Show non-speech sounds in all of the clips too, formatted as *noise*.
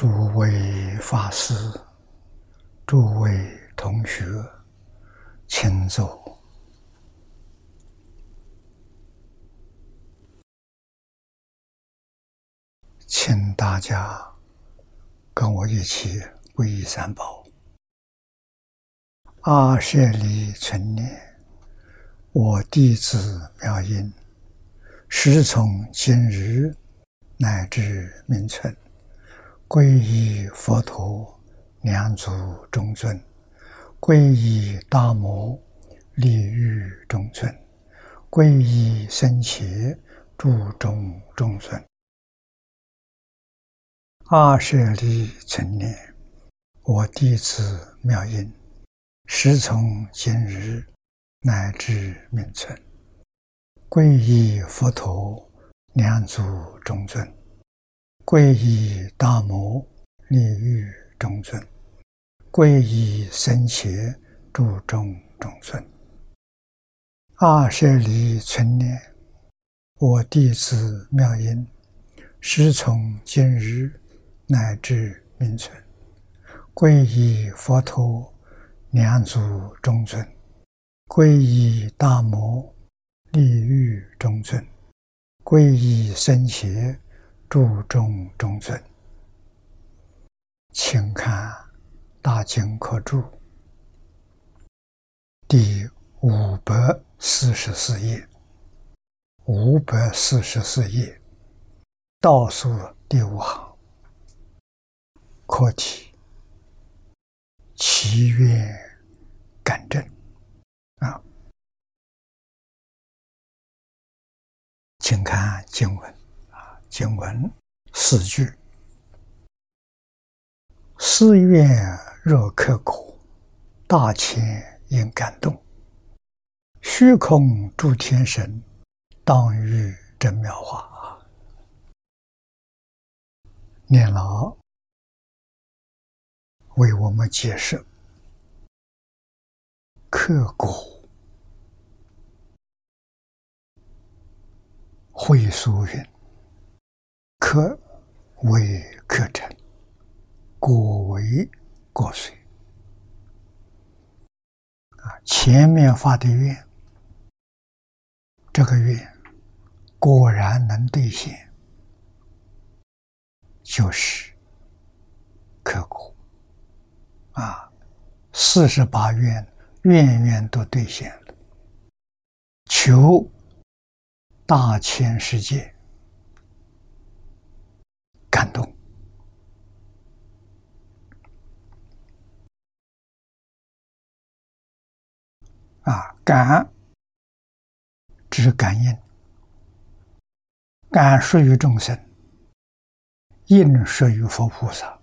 诸位法师、诸位同学，请坐，请大家跟我一起皈依三宝。阿舍利存念，我弟子妙音，时从今日乃至明存。皈依佛陀，两足中尊；皈依大摩，利欲中尊；皈依僧伽，注中中尊。二舍利成念，我弟子妙音，时从今日乃至命存，皈依佛陀，两足中尊。皈依大摩利欲中尊，皈依僧伽注中中尊。二舍离存念，我弟子妙音，师从今日乃至明存，皈依佛陀两足中尊，皈依大摩利欲中尊，皈依僧伽。注中中尊，请看《大经科注》第五百四十四页，五百四十四页。倒数第五行，课题：祈愿感正啊，请看经文。经文四句：寺院若刻苦，大千应感动；虚空诸天神，当遇真妙化。念老为我们解释刻苦会疏云。可为可成，果为果遂。啊，前面发的愿，这个愿果然能兑现，就是刻苦。啊，四十八愿，愿愿都兑现了，求大千世界。感动啊！感指感应，感属于众生，应属于佛菩萨。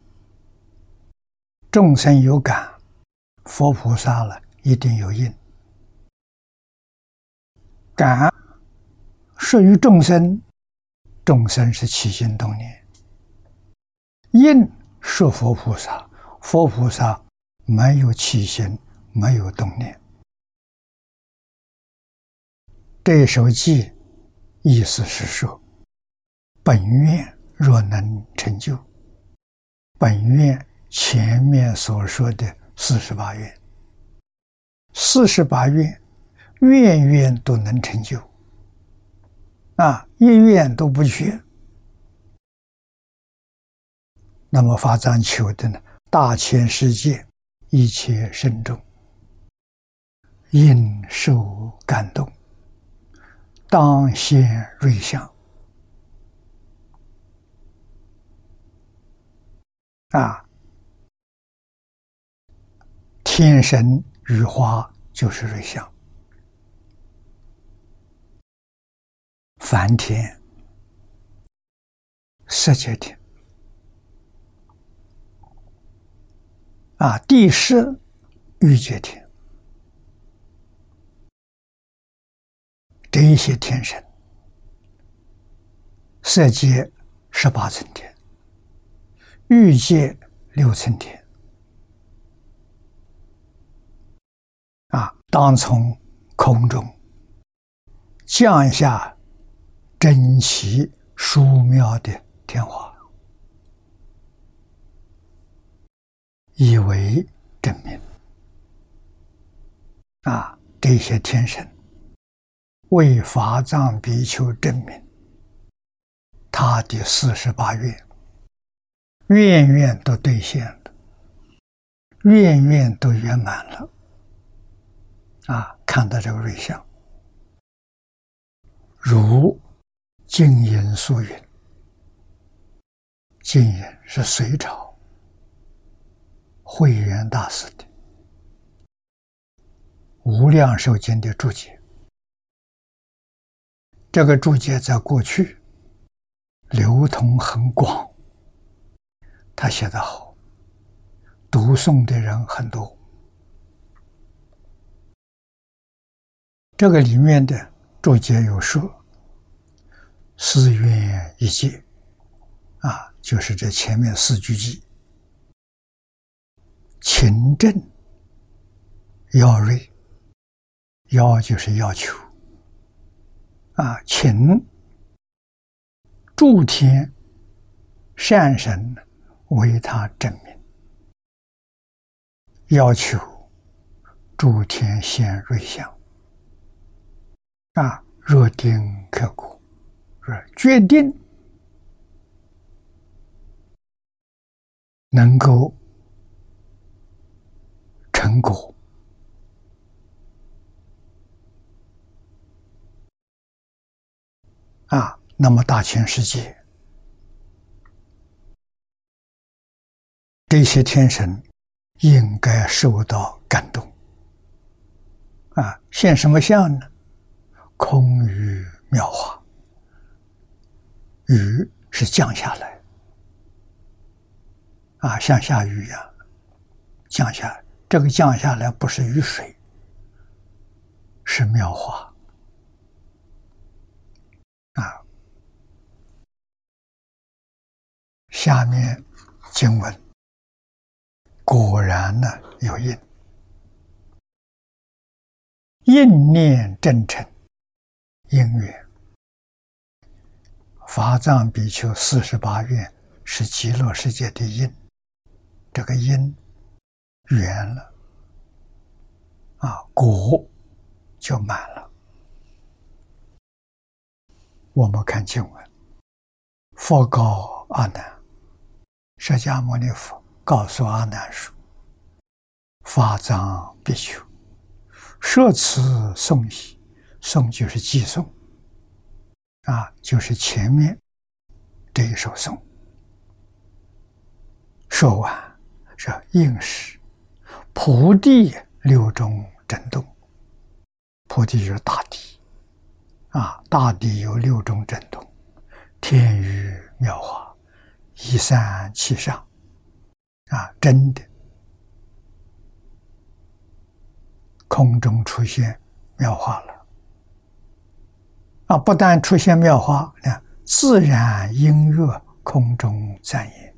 众生有感，佛菩萨了一定有应。感属于众生，众生是起心动念。应是佛菩萨，佛菩萨没有起心，没有动念。这首偈意思是说，本愿若能成就，本愿前面所说的四十八愿，四十八愿，愿愿都能成就，啊，一愿都不缺。那么发展求的呢？大千世界一切圣众应受感动，当现瑞相啊！天神羽花就是瑞相，梵天、色界天。啊，地势欲界天，这一些天神，色界十八层天，欲界六层天，啊，当从空中降下珍奇殊妙的天花。以为证明。啊，这些天神为法藏比丘证明他的四十八愿，愿愿都兑现了，愿愿都圆满了。啊，看到这个瑞相，如净音素云，净音是隋朝慧远大师的《无量寿经》的注解。这个注解在过去流通很广，他写得好，读诵的人很多。这个里面的注解有说：“四愿一切，啊，就是这前面四句偈，勤政要锐，要就是要求，啊，勤诸天善神为他证明，要求诸天现瑞相。”啊，若定刻苦，若决定能够果啊，那么大千世界这些天神应该受到感动啊，现什么相呢？空雨妙化，雨是降下来，啊，像下雨一样降下来。这个降下来不是雨水，是妙华，啊。下面经文果然呢有印，印念真诚。因缘，法藏比丘四十八愿是极乐世界的因，这个因圆了，啊果就满了。我们看经文，佛告阿难，释迦牟尼佛告诉阿难说：“法藏比丘，设此颂仪。”诵就是寄送，啊，就是前面这一首颂。说完是应时，菩提六种震动，菩提就是大地，啊，大地有六种震动，天雨妙化，一三七上，啊，真的，空中出现妙化了。啊！不但出现妙花，啊，自然音乐空中赞言，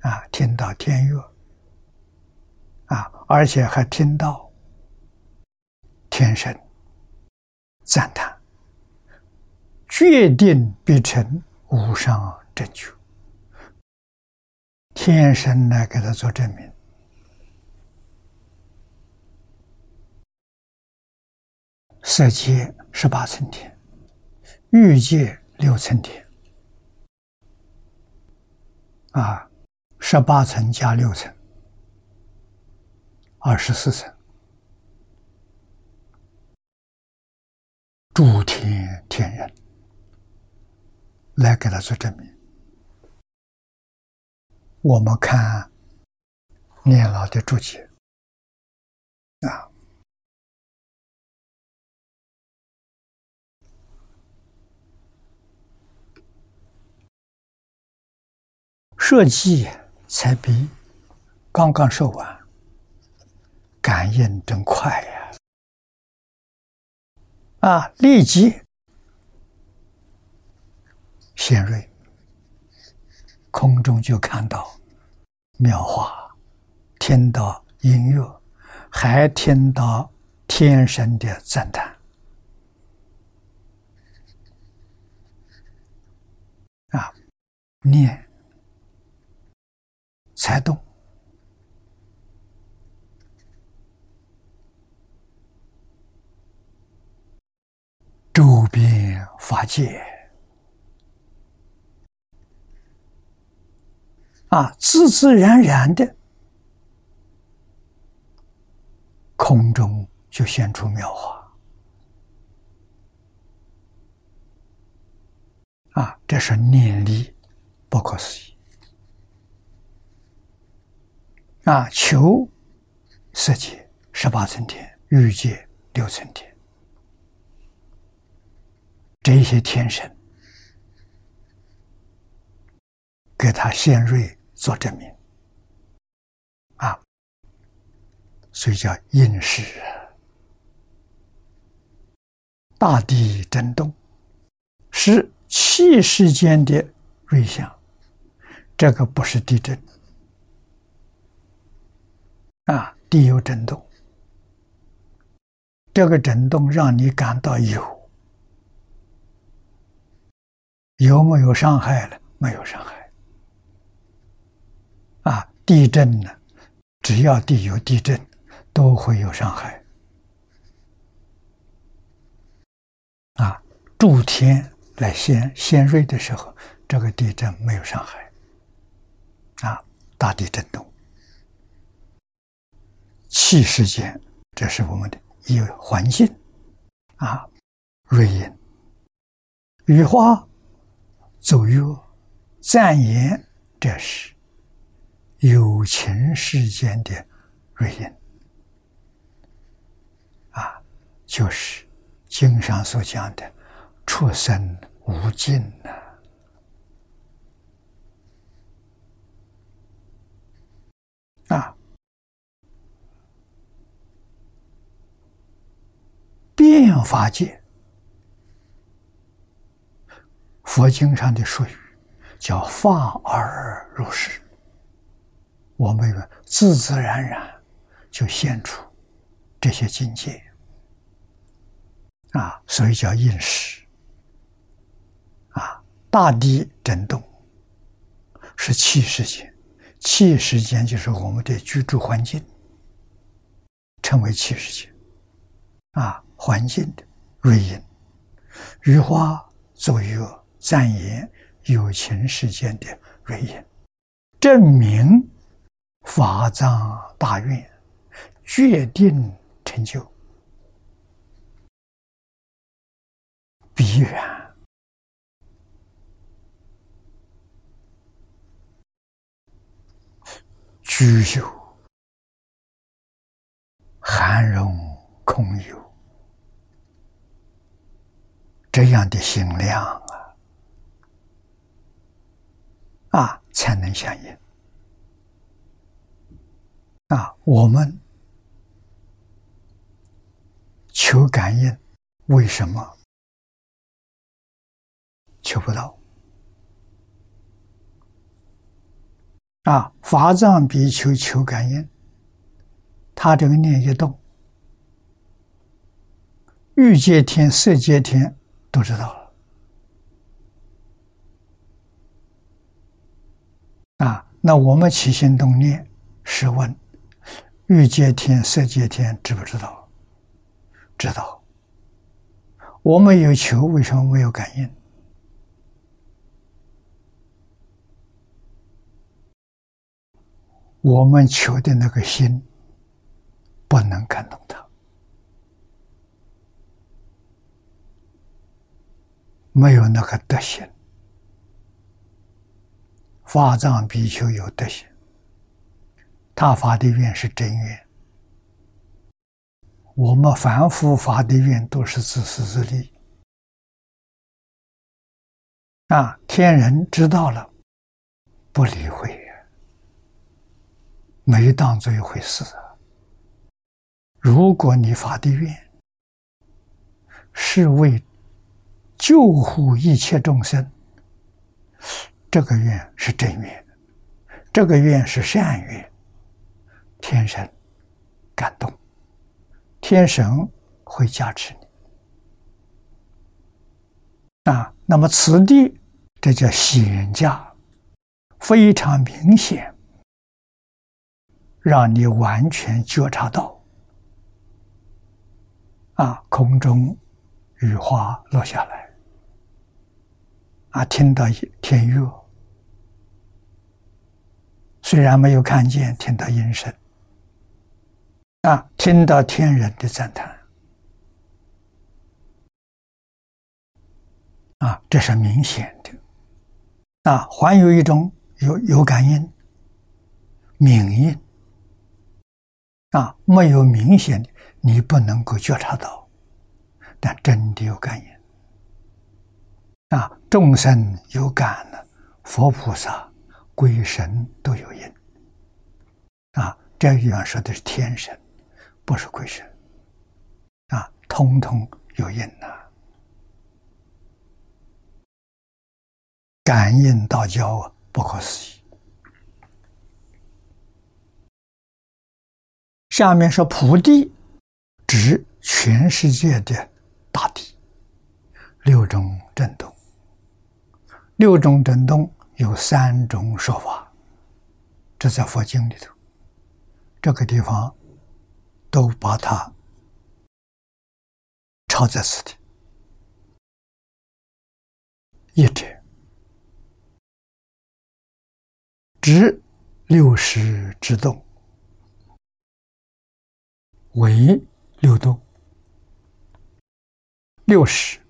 啊，听到天乐，而且还听到天神赞叹，决定必成无上正觉。天神来给他做证明，色界十八层天。欲界六层天，啊，十八层加六层，二十四层，诸天天人来给他做证明。我们看念老的注解，啊。设计才比刚刚说完，感应真快呀！啊，立即显锐，空中就看到妙花，听到音乐，还听到天神的赞叹啊，念。才动，周边法界啊，自自然然的，空中就现出妙花啊，这是念力不可思议啊！求色界十八层天，欲界六层天。这些天神给他献瑞做证明啊，所以叫应时。大地震动是气世间的瑞象，这个不是地震啊，地有震动，这个震动让你感到有。有没有伤害了？没有伤害。啊，地震呢？只要地有地震，都会有伤害。啊，诸天来先先瑞的时候，这个地震没有伤害。啊，大地震动，气世间，这是我们的一环境。啊，瑞音，雨花。奏乐、赞言，这是有情世间的瑞音啊，就是经上所讲的出生无尽呐啊，变法界。佛经上的术语叫“发而入世”，我们自自然然就现出这些境界啊，所以叫应时啊。大地震动是气世间，气世间就是我们的居住环境，称为气世间啊。环境的瑞音、雨花、作乐。赞言有情世间的瑞音，证明法藏大愿，决定成就，必然具有含容空有这样的心量。啊，啊才能相应。啊，我们求感应，为什么求不到？啊，法藏比丘求感应，他这个念一动，欲界天、色界天都知道了。啊，那我们起心动念，试问，欲界天、色界天知不知道？知道。我们有求，为什么没有感应？我们求的那个心不能感动他，没有那个德行。法藏比丘有德行，他发的愿是真愿。我们凡夫发的愿都是自私自利。啊，天人知道了，不理会，没当做一回事。如果你发的愿是为救护一切众生。这个愿是真愿，这个愿是善愿，天神感动，天神会加持你啊。那么此地，这叫显家，非常明显，让你完全觉察到啊，空中雨花落下来，啊，听到天乐，虽然没有看见，听到音声，啊，听到天人的赞叹，啊，这是明显的，啊，还有一种有有感应，明应，啊，没有明显的，你不能够觉察到。但真的有感应啊！众生有感了，佛菩萨、鬼神都有因啊！这地方说的是天神，不是鬼神啊，通通有因呐！感应道交啊，不可思议。下面说菩提，指全世界的。大地六种震动，六种震动有三种说法，这在佛经里头，这个地方都把它抄在此地。一者指六识之动，为六动。六十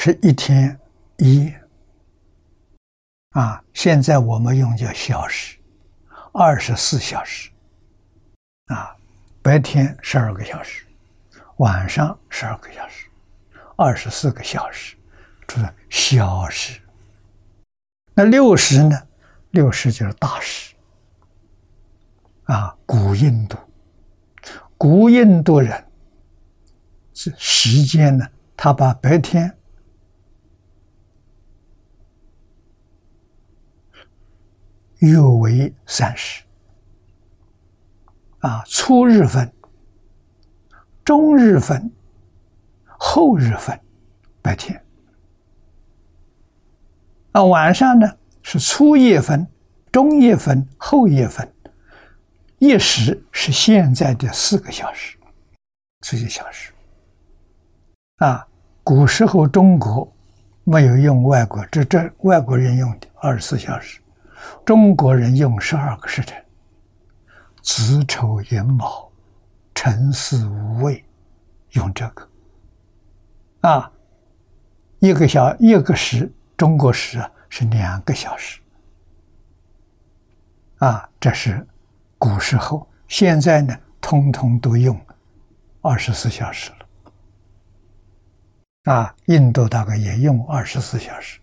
是一天一夜啊！现在我们用叫小时，二十四小时啊，白天十二个小时，晚上十二个小时，二十四个小时，就是小时。那六十呢？六十就是大时啊！古印度，古印度人。是时间呢？他把白天约为三十啊，初日分、中日分、后日分，白天啊，晚上呢是初夜分、中夜分、后夜分，一时是现在的四个小时，四个小时。啊，古时候中国没有用外国，这这外国人用的二十四小时，中国人用十二个时辰，子丑寅卯，辰巳午未，用这个。啊，一个小一个时，中国时啊是两个小时。啊，这是古时候，现在呢，通通都用二十四小时了。啊，印度大概也用二十四小时，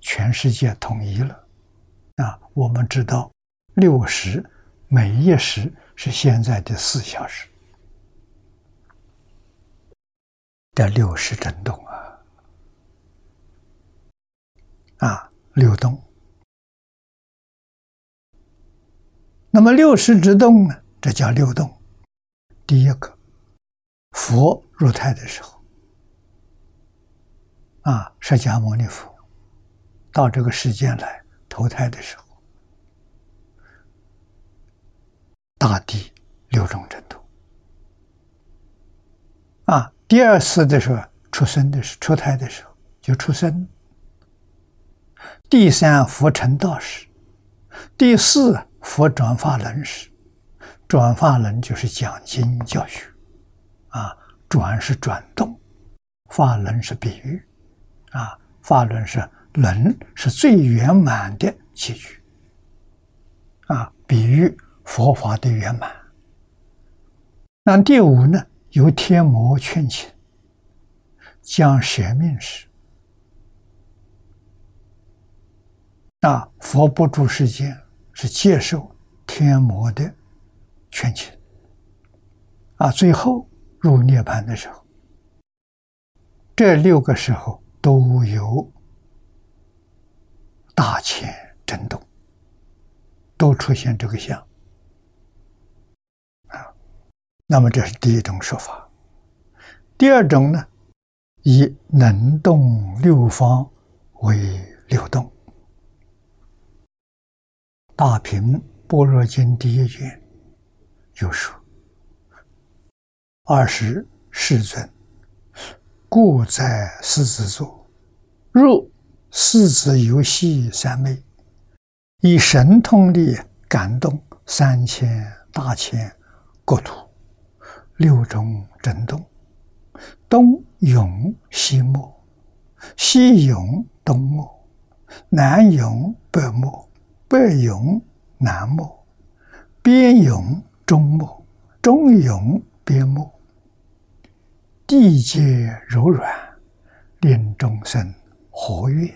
全世界统一了。啊，我们知道六时，每一时是现在的四小时。这六时震动啊，啊，流动。那么六时之动呢？这叫六动。第一个，佛入胎的时候。啊，释迦牟尼佛到这个世间来投胎的时候，大地六种震动。啊，第二次的时候出生的时出胎的时候就出生。第三佛成道时，第四佛转法轮时，转法轮就是讲经教学，啊，转是转动，法轮是比喻。啊，法轮是轮，是最圆满的结局。啊，比喻佛法的圆满。那第五呢？由天魔劝请，将舍命时，啊，佛不住世间，是接受天魔的劝请。啊，最后入涅盘的时候，这六个时候。都有大千震动，都出现这个相啊。那么这是第一种说法。第二种呢，以能动六方为六动。大平般若经第一卷有说：二十世尊，故在狮子座，入四子游戏三昧，以神通力感动三千大千国土，六种震动，东涌西没，西涌东没，南涌北没，北涌南没，边涌中没，中涌边没。地界柔软，令众生活跃，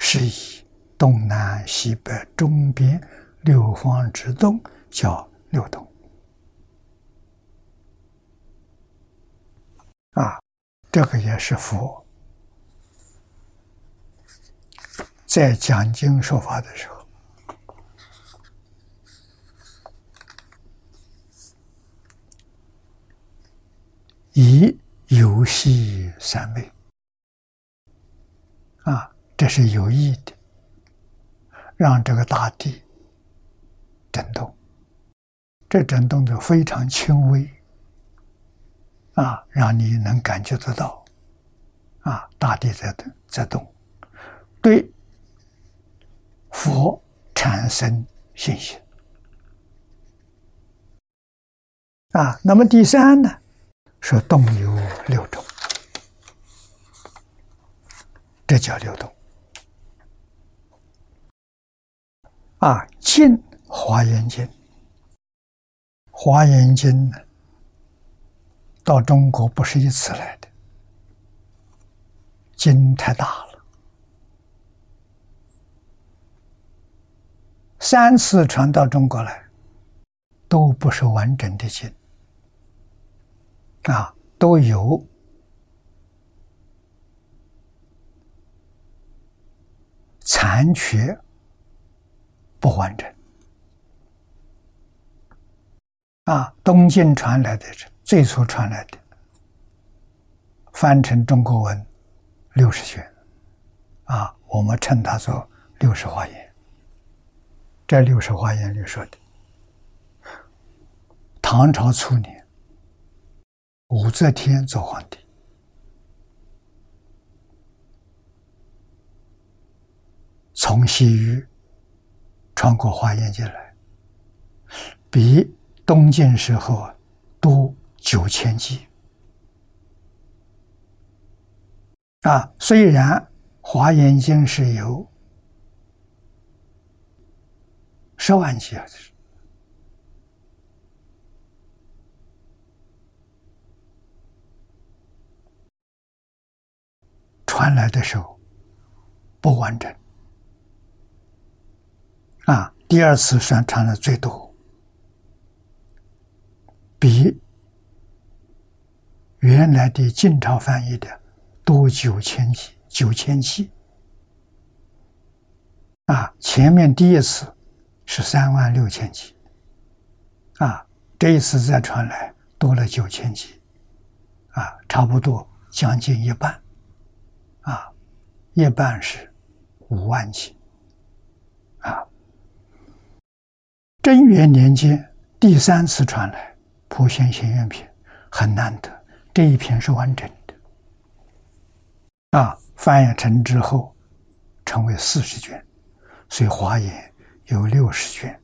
是以东南西北中边六方之动叫六动。啊，这个也是佛在讲经说法的时候，以。游戏三昧啊，这是有意的，让这个大地震动。这震动就非常轻微啊，让你能感觉得到啊，大地在动，在动，对佛产生信心啊。那么第三呢？说动有六种，这叫六动。啊，经《华严经》，《华严经》，到中国不是一次来的，经太大了，三次传到中国来，都不是完整的经。啊，都有。残缺，不完整。啊，东晋传来的是最初传来的，翻成中国文六十卷，啊，我们称它做六十华严。这六十华严里说的，唐朝初年。武则天做皇帝，从西域穿过华严进来，比东晋时候多九千级。啊，虽然华严经是有十万级啊。传来的时候不完整啊，第二次算传的最多，比原来的晋朝翻译的多九千几九千几啊，前面第一次是三万六千几啊，这一次再传来多了九千几啊，差不多将近一半。啊，一半是五万几，啊，贞元年间第三次传来《普贤行愿品》，很难得，这一篇是完整的，啊，翻译成之后成为四十卷，所以华严有六十卷，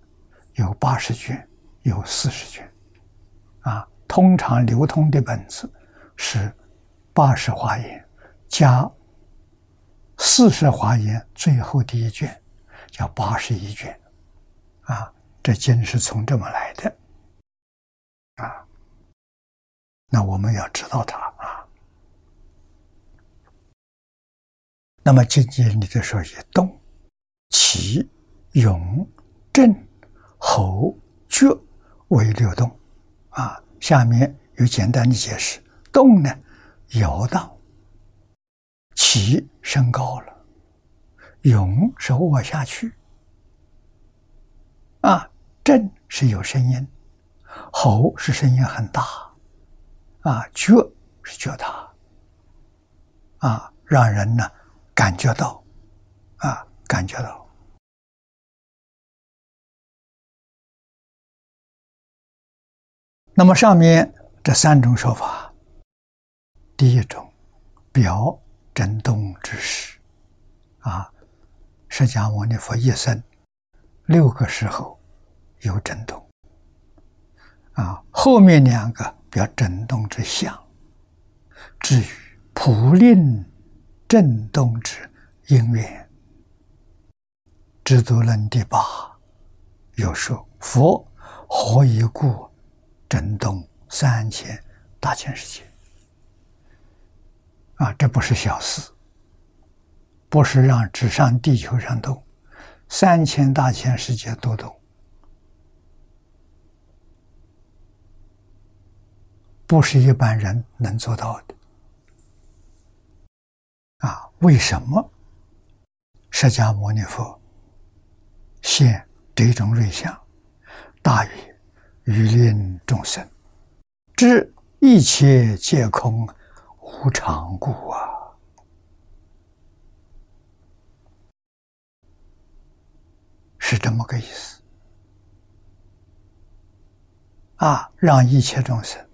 有八十卷，有四十卷，啊，通常流通的本子是八十华严加。四十华严最后的一卷叫八十一卷，啊，这经是从这么来的，啊，那我们要知道它啊。那么经节里头说以动、起、涌、震、吼、觉为六动，啊，下面有简单的解释：动呢，摇荡。起升高了，涌是卧下去，啊，震是有声音，吼是声音很大，啊，觉是觉大，啊，让人呢感觉到，啊，感觉到。那么上面这三种说法，第一种表震动之时，啊，释迦牟尼佛一生六个时候有震动，啊，后面两个表震动之相。至于普令震动之因缘，知足论第八有说：佛何以故震动？三千大千世界啊，这不是小事，不是让纸上地球上动，三千大千世界都动，不是一般人能做到的啊！为什么释迦牟尼佛现这种瑞相，大于于令众生？知一切皆空无常故啊！是这么个意思啊！让一切众生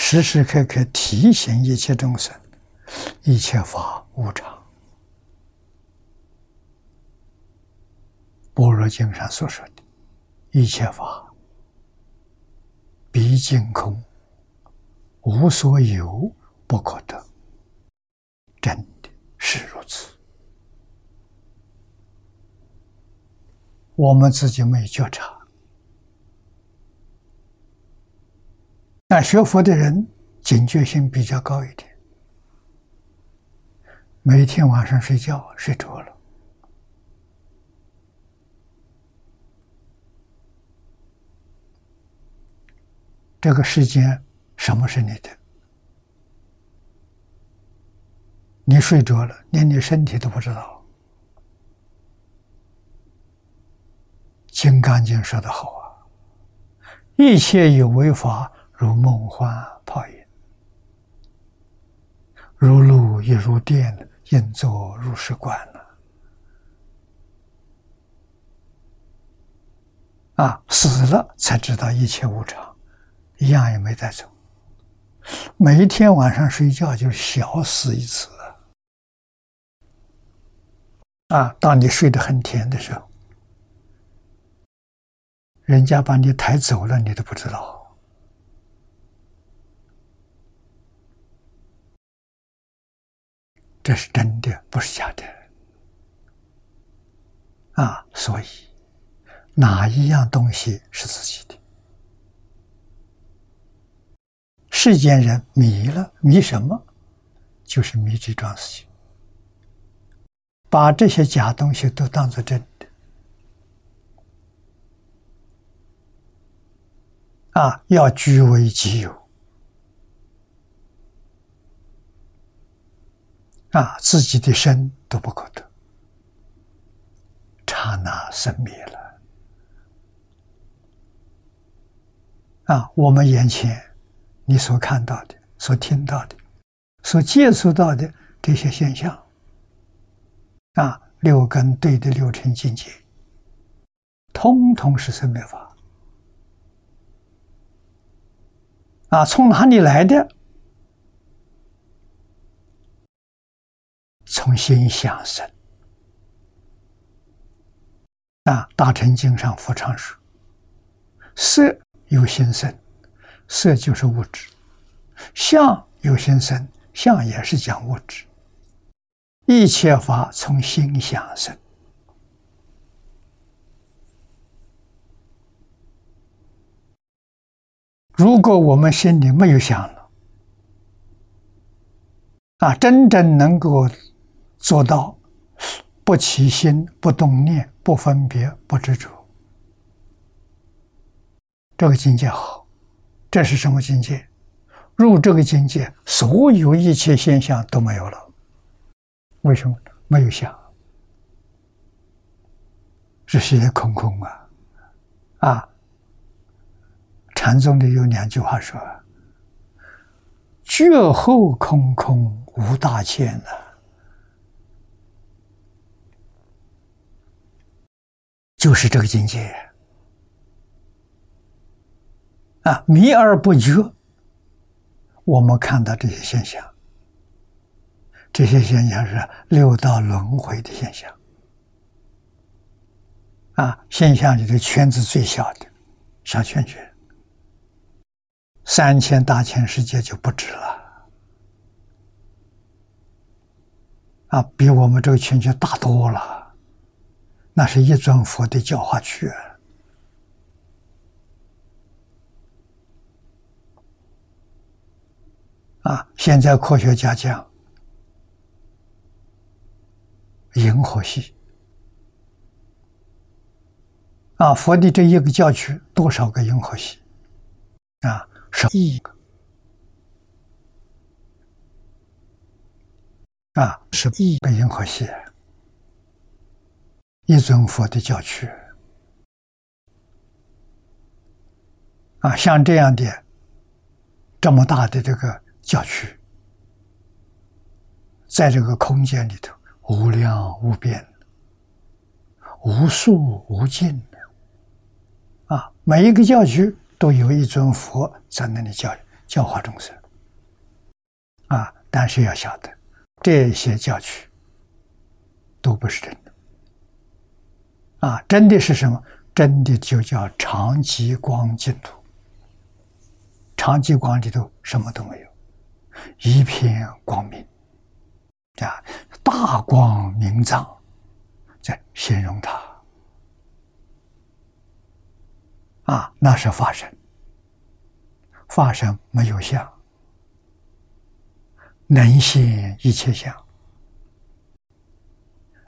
时时刻刻提醒一切众生，一切法无常。般若经上所说的一切法毕竟空。无所有不可得，真的是如此。我们自己没觉察，但学佛的人警觉性比较高一点。每天晚上睡觉睡着了，这个世间。什么是你的？你睡着了，连你身体都不知道。《金刚经》说的好啊：“一切有为法，如梦幻泡影，如露亦如电，应作如是观了。”啊，死了才知道一切无常，一样也没带走。每一天晚上睡觉就小死一次啊！当你睡得很甜的时候，人家把你抬走了，你都不知道。这是真的，不是假的啊！所以，哪一样东西是自己的？世间人迷了，迷什么？就是迷这桩事情，把这些假东西都当做真的啊！要据为己有啊！自己的身都不可得，刹那生灭了啊！我们眼前。你所看到的、所听到的、所接触到的这些现象，啊，六根对的六尘境界，通通是生灭法。啊，从哪里来的？从心想生。啊，《大乘经》上佛常说：“色有心生。”色就是物质，相有心生，相也是讲物质。一切法从心想生。如果我们心里没有想了，啊，真正能够做到不起心、不动念、不分别、不执着，这个境界好。这是什么境界？入这个境界，所有一切现象都没有了。为什么？没有想，这些空空啊！啊，禅宗里有两句话说：“觉后空空无大千呐。”就是这个境界。啊，迷而不觉，我们看到这些现象，这些现象是六道轮回的现象。啊，现象里的圈子最小的小圈圈，三千大千世界就不止了。啊，比我们这个圈圈大多了，那是一尊佛的教化区。啊，现在科学家讲，银河系啊，佛的这一个教区多少个银河系啊？是亿个啊，是亿个银河系，一尊佛的教区啊，像这样的这么大的这个。教区，在这个空间里头，无量无边，无数无尽的啊！每一个教区都有一尊佛在那里教教化众生啊！但是要晓得，这些教区都不是真的啊！真的是什么？真的就叫长极光净土。长极光里头什么都没有。一片光明，啊，大光明藏，在形容它，啊，那是法身，法身没有相，能现一切相，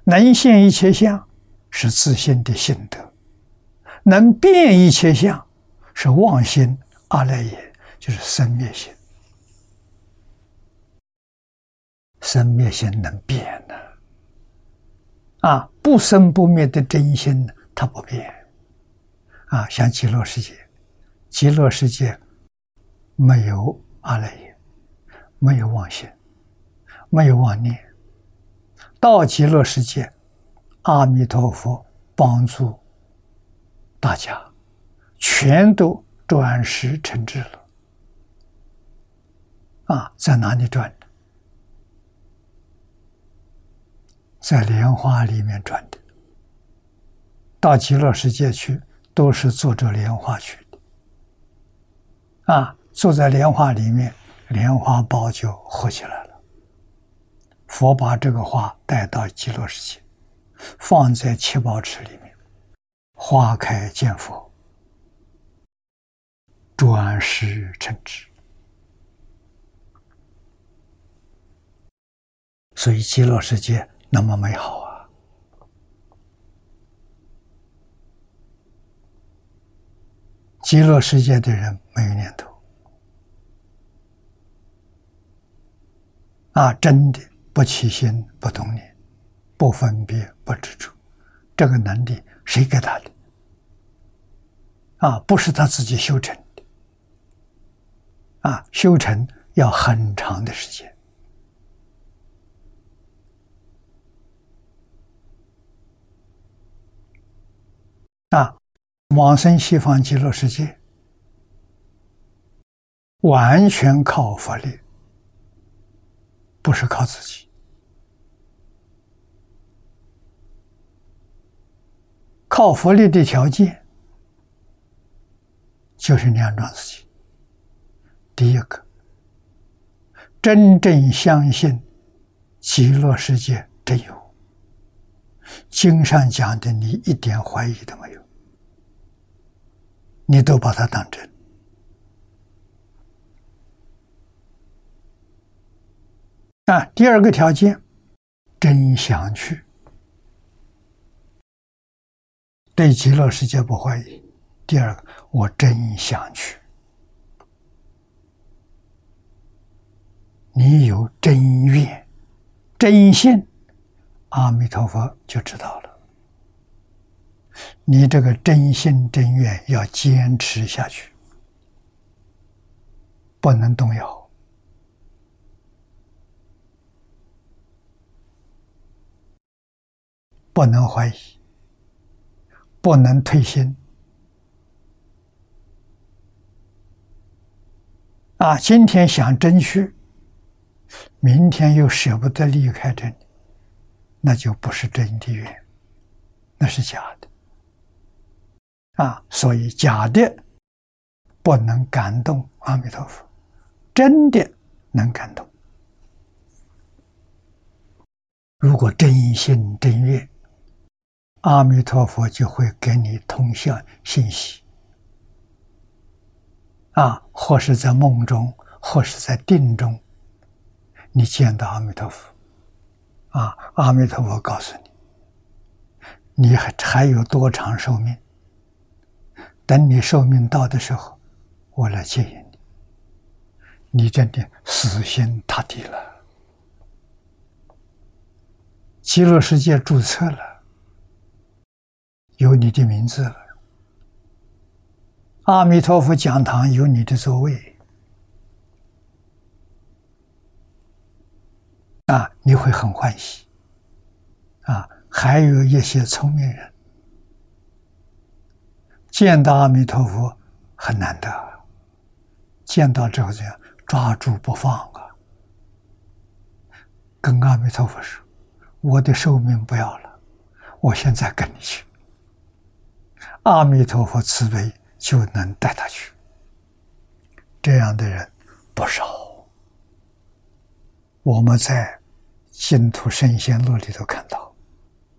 能现一切相是自信的心得，能变一切相是妄心阿赖耶，就是生灭心。生灭心能变呢？啊，不生不灭的真心，它不变。啊，像极乐世界，极乐世界没有阿赖耶，没有妄心，没有妄念。到极乐世界，阿弥陀佛帮助大家，全都转世成智了。啊，在哪里转？在莲花里面转的，到极乐世界去，都是坐着莲花去的。啊，坐在莲花里面，莲花苞就合起来了。佛把这个花带到极乐世界，放在七宝池里面，花开见佛，转世成智。所以极乐世界。那么美好啊！极乐世界的人没有念头啊，真的不起心、不动念、不分别、不执着，这个能力谁给他的？啊，不是他自己修成的啊，修成要很长的时间。啊，往生西方极乐世界，完全靠佛力，不是靠自己。靠佛力的条件就是两桩事情：第一个，真正相信极乐世界真有。经上讲的，你一点怀疑都没有，你都把它当真啊。第二个条件，真想去，对极乐世界不怀疑。第二个，我真想去，你有真愿、真心。阿弥陀佛就知道了，你这个真心真愿要坚持下去，不能动摇，不能怀疑，不能退心。啊，今天想争取，明天又舍不得离开这里，那就不是真的缘，那是假的。啊，所以假的不能感动阿弥陀佛，真的能感动。如果真心真愿，阿弥陀佛就会给你通向信息。啊，或是在梦中，或是在定中，你见到阿弥陀佛，啊，阿弥陀佛告诉你，你还还有多长寿命？等你寿命到的时候，我来接引你。你真的死心塌地了，极乐世界注册了，有你的名字了。阿弥陀佛讲堂有你的座位，啊，你会很欢喜。啊，还有一些聪明人。见到阿弥陀佛很难得，见到之后就要抓住不放啊！跟阿弥陀佛说：“我的寿命不要了，我现在跟你去。”阿弥陀佛慈悲，就能带他去。这样的人不少，我们在《净土圣贤录》里头看到，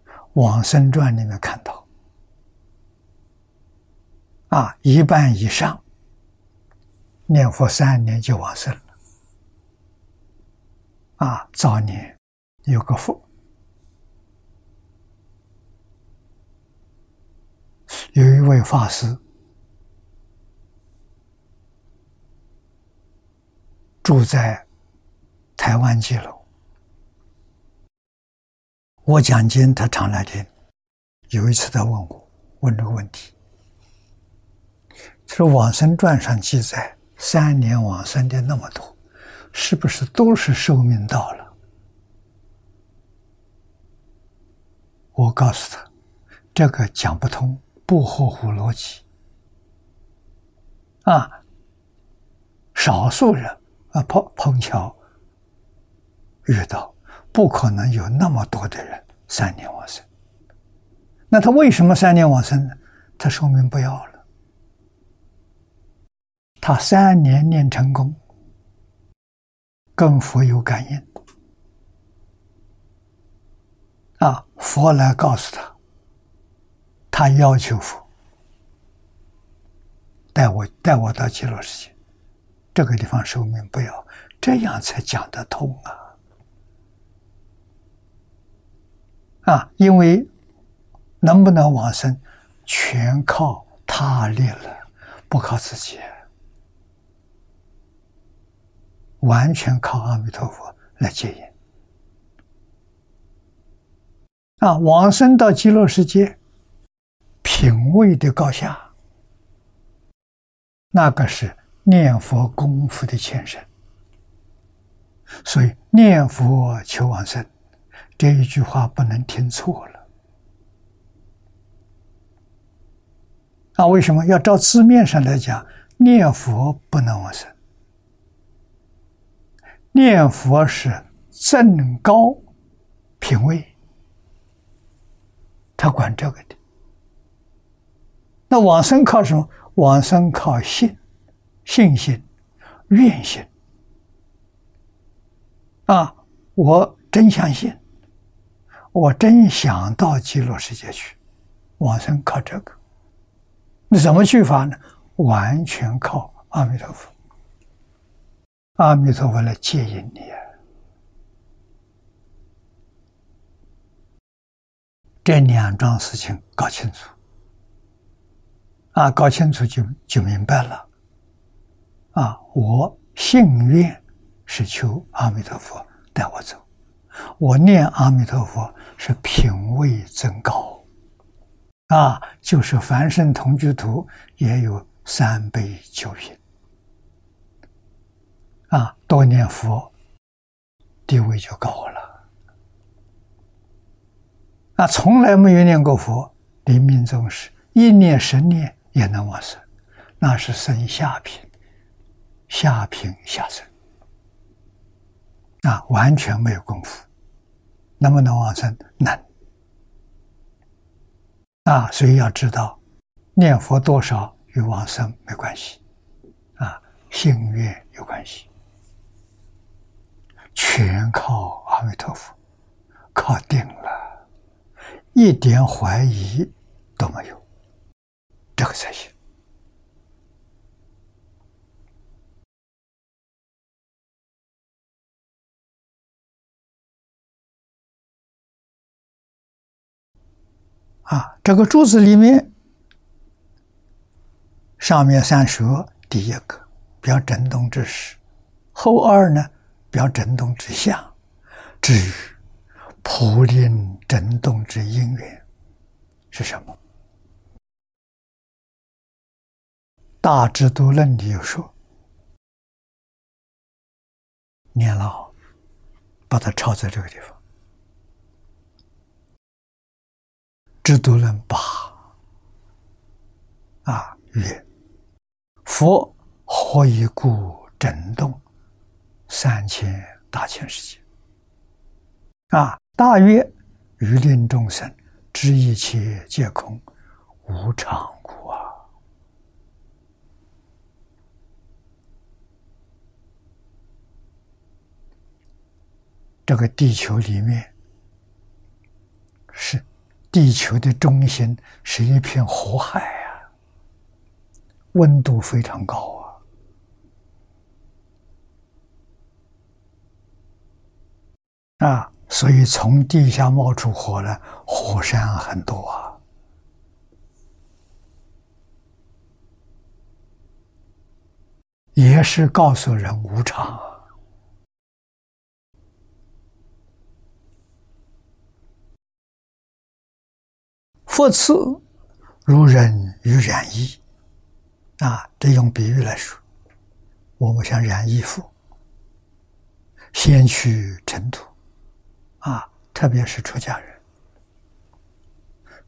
《往生传》里面看到。啊，一半以上念佛三年就往生了。啊，早年有个佛，有一位法师住在台湾基楼，我讲经他常来听。有一次他问我问这个问题。说《往生传》上记载，三年往生的那么多，是不是都是寿命到了？我告诉他，这个讲不通，不合乎逻辑。啊，少数人啊碰碰巧遇到，不可能有那么多的人三年往生。那他为什么三年往生呢？他寿命不要了。他三年念成功，跟佛有感应，啊，佛来告诉他，他要求佛带我带我到极乐世界，这个地方寿命不要，这样才讲得通啊！啊，因为能不能往生，全靠他力了，不靠自己。完全靠阿弥陀佛来接引啊！往生到极乐世界，品位的高下，那个是念佛功夫的前身。所以念佛求往生这一句话不能听错了。那为什么要照字面上来讲，念佛不能往生？念佛是正高品位，他管这个的。那往生靠什么？往生靠信、信心、愿心。啊，我真相信，我真想到极乐世界去，往生靠这个。那怎么去法呢？完全靠阿弥陀佛。阿弥陀佛来接引你啊！这两桩事情搞清楚啊，搞清楚就就明白了啊！我信愿是求阿弥陀佛带我走，我念阿弥陀佛是品位增高啊！就是凡圣同居图也有三杯九品。啊，多念佛，地位就高了。啊，从来没有念过佛，临命终时一念十念也能往生，那是生下品，下品下生，啊，完全没有功夫，能不能往生？能。啊，所以要知道，念佛多少与往生没关系，啊，幸运有关系，全靠阿弥陀佛，靠定了，一点怀疑都没有，这个才行。啊，这个柱子里面，上面三舌，第一个表震动之时，后二呢表震动之相，至于普令震动之因缘是什么？大智度论里有说，念老把它抄在这个地方。知度论八啊，曰：佛何以故震动三千大千世界？啊，大约于令众生知一切皆空无常故啊。这个地球里面是。地球的中心是一片火海啊，温度非常高啊，啊，所以从地下冒出火来，火山很多啊，也是告诉人无常。佛次如人与染衣，啊，这用比喻来说，我们想染衣服，先去尘土，啊，特别是出家人，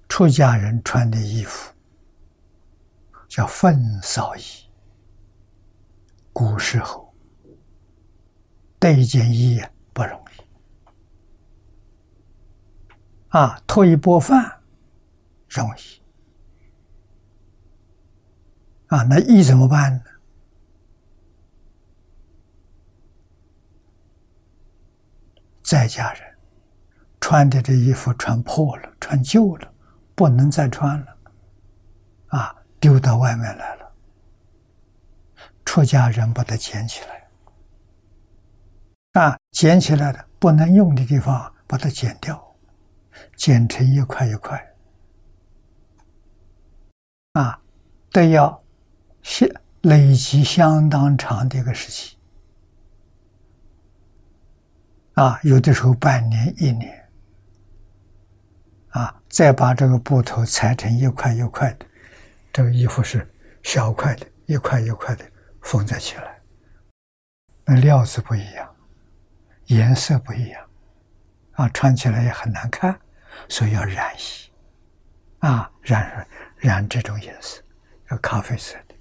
出家人穿的衣服叫粪扫衣。古时候带一件衣不容易，啊，脱一波饭。容易啊，那衣怎么办呢？在家人穿的这衣服穿破了、穿旧了，不能再穿了，啊，丢到外面来了。出家人把它捡起来，啊，捡起来的不能用的地方把它剪掉，剪成一块一块。啊，都要相累积相当长的一个时期，啊，有的时候半年、一年，啊，再把这个布头裁成一块一块的，这个衣服是小块的，一块一块的缝在起来，那料子不一样，颜色不一样，啊，穿起来也很难看，所以要染衣，啊，染。染这种颜色，要咖啡色的，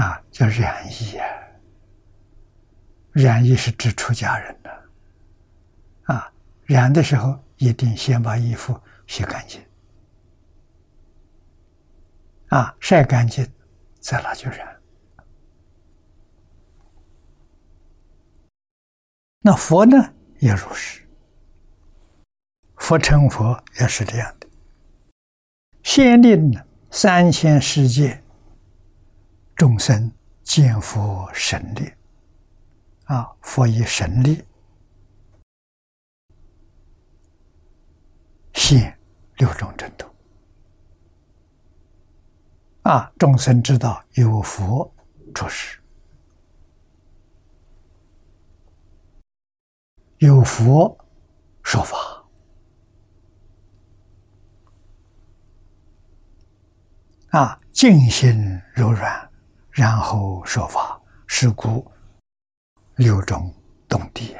啊，叫染衣啊。染衣是指出家人的，啊，染的时候一定先把衣服洗干净，啊，晒干净，再拿去染。那佛呢，也如是。佛成佛也是这样的，先令三千世界众生见佛神力，啊，佛以神力现六种真度，啊，众生知道有佛出世，有佛说法。啊，静心柔软，然后说法，是故六种动地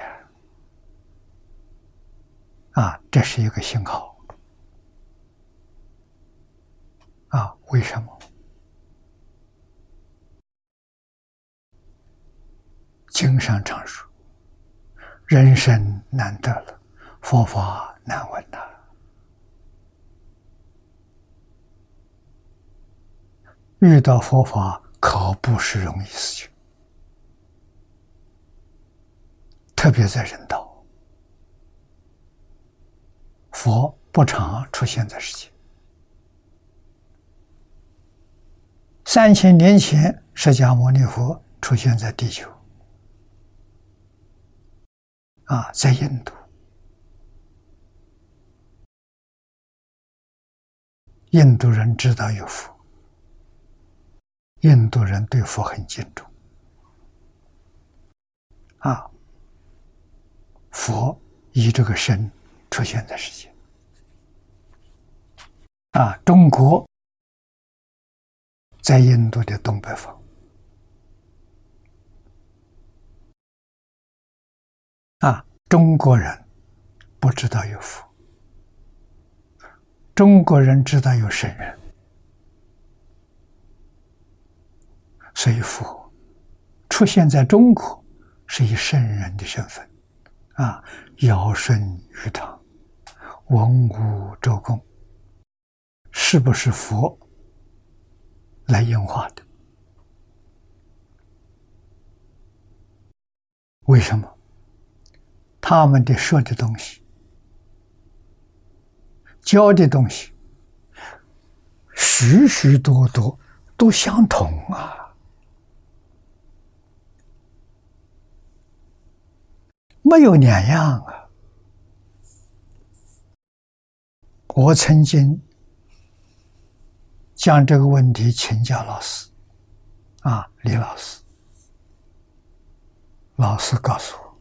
啊！啊，这是一个信号啊！为什么？经上常说，人生难得了，佛法难闻呐。遇到佛法可不是容易事情，特别在人道，佛不常出现在世界。三千年前，释迦牟尼佛出现在地球，啊，在印度，印度人知道有佛。印度人对佛很敬重，啊，佛以这个身出现在世界，啊，中国在印度的东北方，啊，中国人不知道有佛，中国人知道有圣人。所以佛出现在中国，是以圣人的身份，啊，尧舜禹汤，文武周公，是不是佛来演化的？为什么？他们的说的东西，教的东西，许许多多都相同啊。没有两样啊！我曾经将这个问题请教老师，啊，李老师，老师告诉我，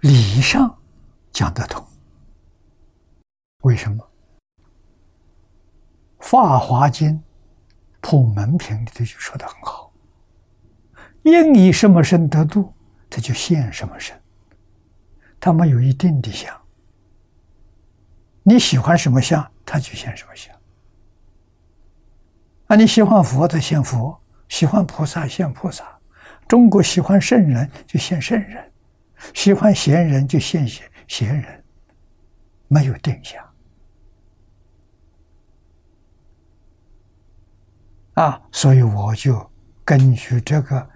理上讲得通。为什么？《法华经》破门品里头就说的很好：“应以什么身得度？”他就现什么身，他没有一定的相。你喜欢什么相，他就现什么相。啊，你喜欢佛的现佛，喜欢菩萨现菩萨。中国喜欢圣人就现圣人，喜欢贤人就现贤贤人，没有定相。啊，所以我就根据这个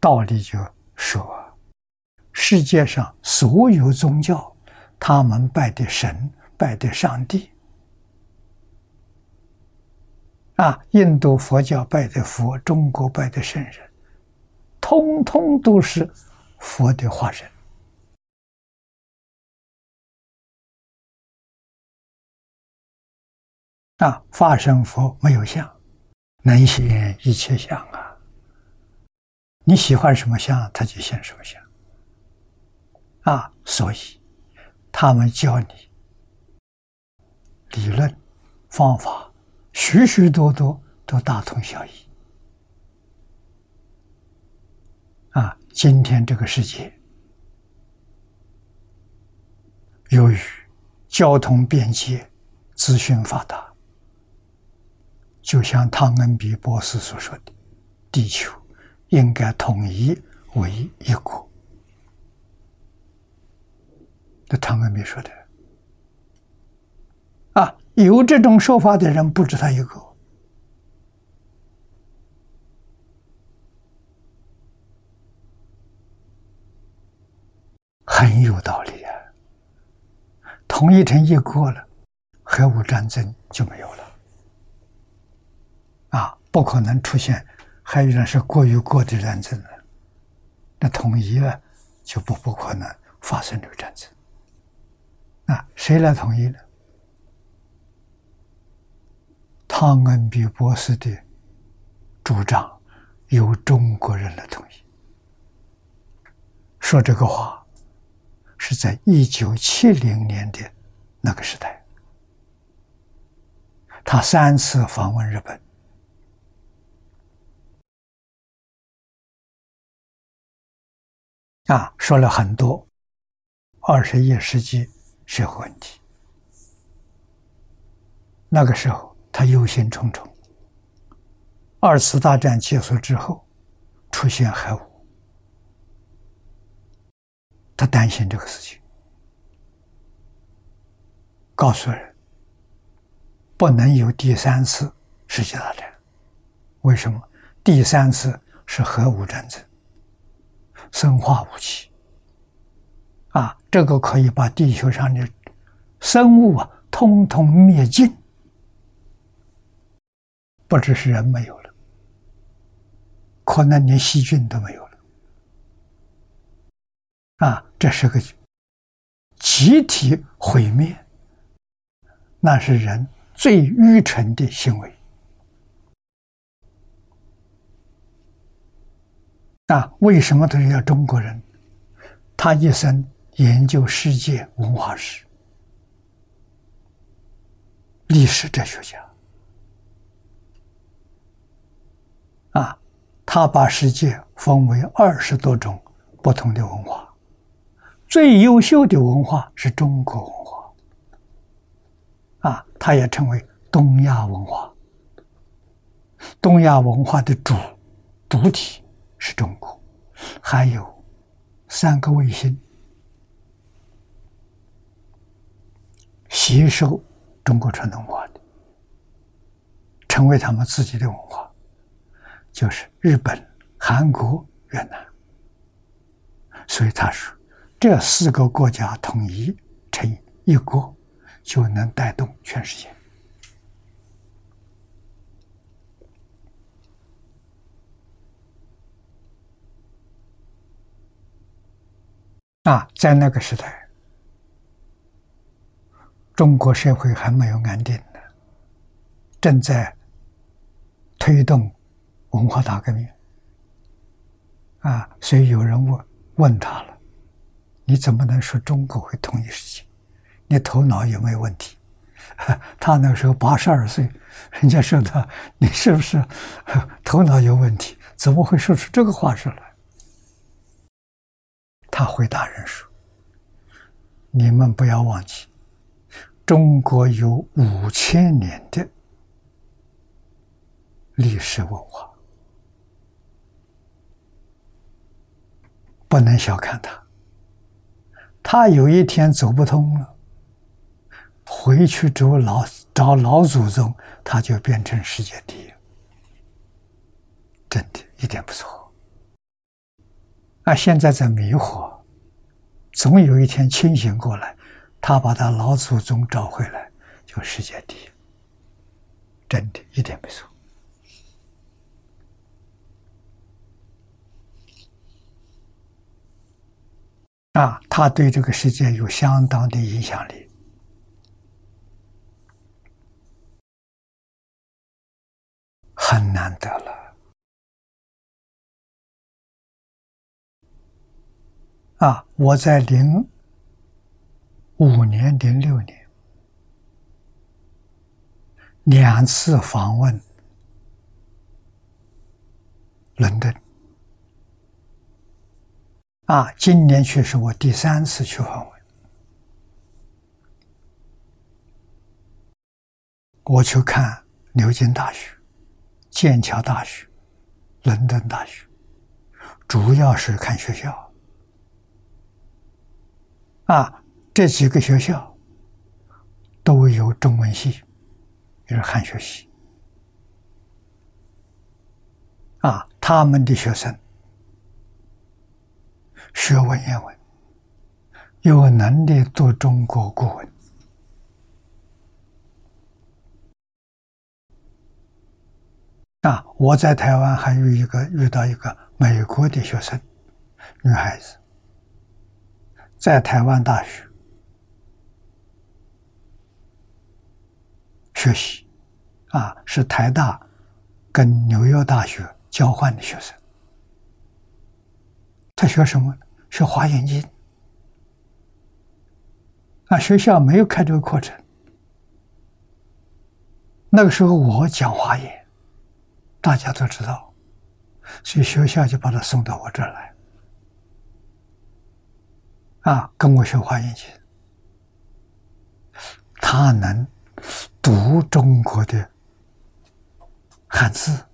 道理就。说，世界上所有宗教，他们拜的神、拜的上帝，啊，印度佛教拜的佛，中国拜的圣人，通通都是佛的化身。啊，化身佛没有相，能现一切相啊。你喜欢什么相，他就现什么相。啊，所以他们教你理论方法，许许多多都大同小异。啊，今天这个世界，由于交通便捷、资讯发达，就像汤恩比博士所说的，地球。应该统一为一国。这唐恩比说的啊，有这种说法的人不止他一个，很有道理啊。统一成一国了，核武战争就没有了啊，不可能出现。还有一种是国与国的战争了，那统一了就不不可能发生这个战争。那谁来统一呢？汤恩比博士的主张由中国人来统一。说这个话是在一九七零年的那个时代，他三次访问日本。啊，说了很多二十一世纪社会问题。那个时候他忧心忡忡。二次大战结束之后，出现核武，他担心这个事情，告诉人不能有第三次世界大战。为什么？第三次是核武战争，生化武器啊，这个可以把地球上的生物啊通通灭尽，不只是人没有了，可能连细菌都没有了啊！这是个集体毁灭，那是人最愚蠢的行为。啊，为什么都是要中国人？他一生研究世界文化史、历史哲学家。啊，他把世界分为二十多种不同的文化，最优秀的文化是中国文化。啊，他也称为东亚文化。东亚文化的主主体。是中国，还有三个卫星吸收中国传统文化的，成为他们自己的文化，就是日本、韩国、越南。所以他说，这四个国家统一成一国，就能带动全世界。啊，在那个时代，中国社会还没有安定的，正在推动文化大革命。啊，所以有人问问他了：“你怎么能说中国会统一世界？你头脑有没有问题？”他那时候八十二岁，人家说他：“你是不是 *laughs* 头脑有问题？怎么会说出这个话出来？”他回答人说：“你们不要忘记，中国有五千年的历史文化，不能小看它。他有一天走不通了，回去找老找老祖宗，他就变成世界第一，真的一点不错。”他现在在迷惑，总有一天清醒过来，他把他老祖宗找回来，就世界第一，真的一点没错。啊，他对这个世界有相当的影响力，很难得了。啊！我在零五年、零六年两次访问伦敦，啊，今年却是我第三次去访问。我去看牛津大学、剑桥大学、伦敦大学，主要是看学校。啊，这几个学校都有中文系，就是汉学系。啊，他们的学生学文言文，有能力读中国古文。啊，我在台湾还有一个遇到一个美国的学生，女孩子。在台湾大学学习，啊，是台大跟纽约大学交换的学生。他学什么？学华严经。啊，学校没有开这个课程。那个时候我讲华严，大家都知道，所以学校就把他送到我这儿来。啊，跟我学华严经，他能读中国的汉字，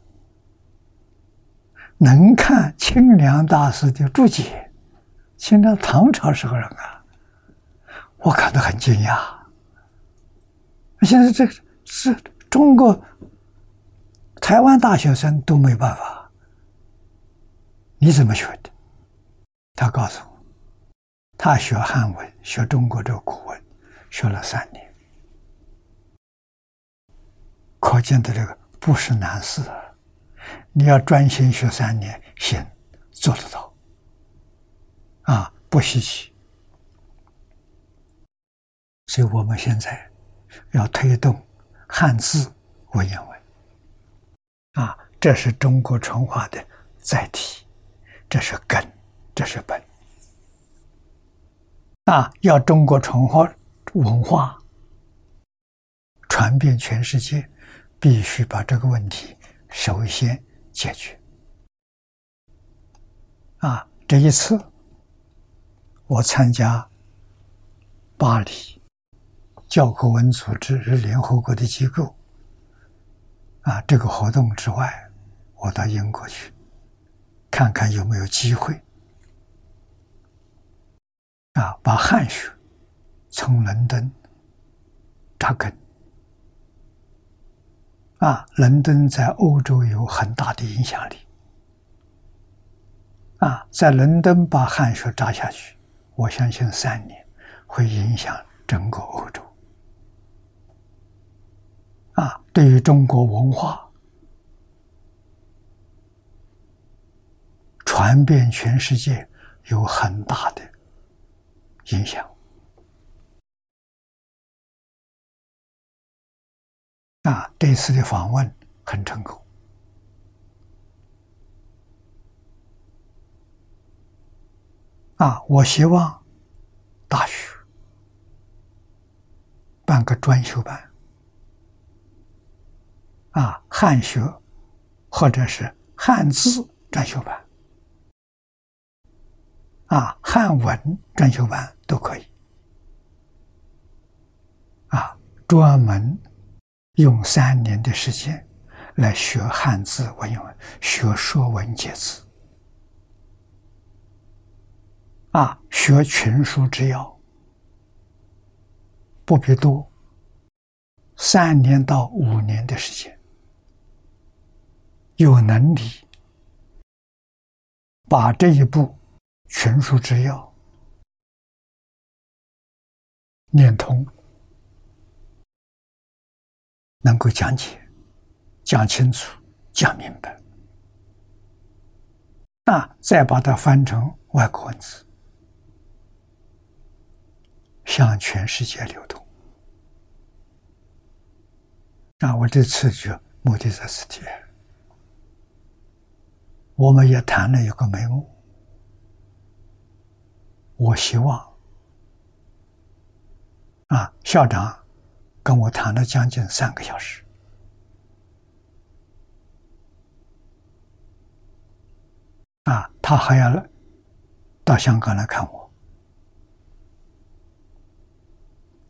能看清凉大师的注解，清凉唐朝时候人啊，我感到很惊讶。现在这是中国台湾大学生都没办法，你怎么学的？他告诉我，他学汉文，学中国这个古文，学了三年，可见的这个不是难事。你要专心学三年，行，做得到，啊，不稀奇。所以我们现在要推动汉字文言文，啊，这是中国传话的载体，这是根，这是本，啊，要中国传化文化传遍全世界，必须把这个问题首先。解决啊！这一次我参加巴黎教科文组织是联合国的机构啊，这个活动之外，我到英国去看看有没有机会啊，把汉学从伦敦扎根。啊，伦敦在欧洲有很大的影响力。啊，在伦敦把汉学扎下去，我相信三年会影响整个欧洲。啊，对于中国文化传遍全世界有很大的影响。啊，这次的访问很成功。啊，我希望大学办个专修班，啊，汉学或者是汉字专修班，啊，汉文专修班都可以，啊，专门。用三年的时间来学汉字文言文，学《说文解字》，啊，学群书之要，不必多，三年到五年的时间，有能力把这一部全书之要念通。能够讲解、讲清楚、讲明白，那再把它翻成外国文字，向全世界流通。那我这次就目的在此地，我们也谈了一个眉目，我希望啊，校长。跟我谈了将近三个小时，啊，他还要到香港来看我。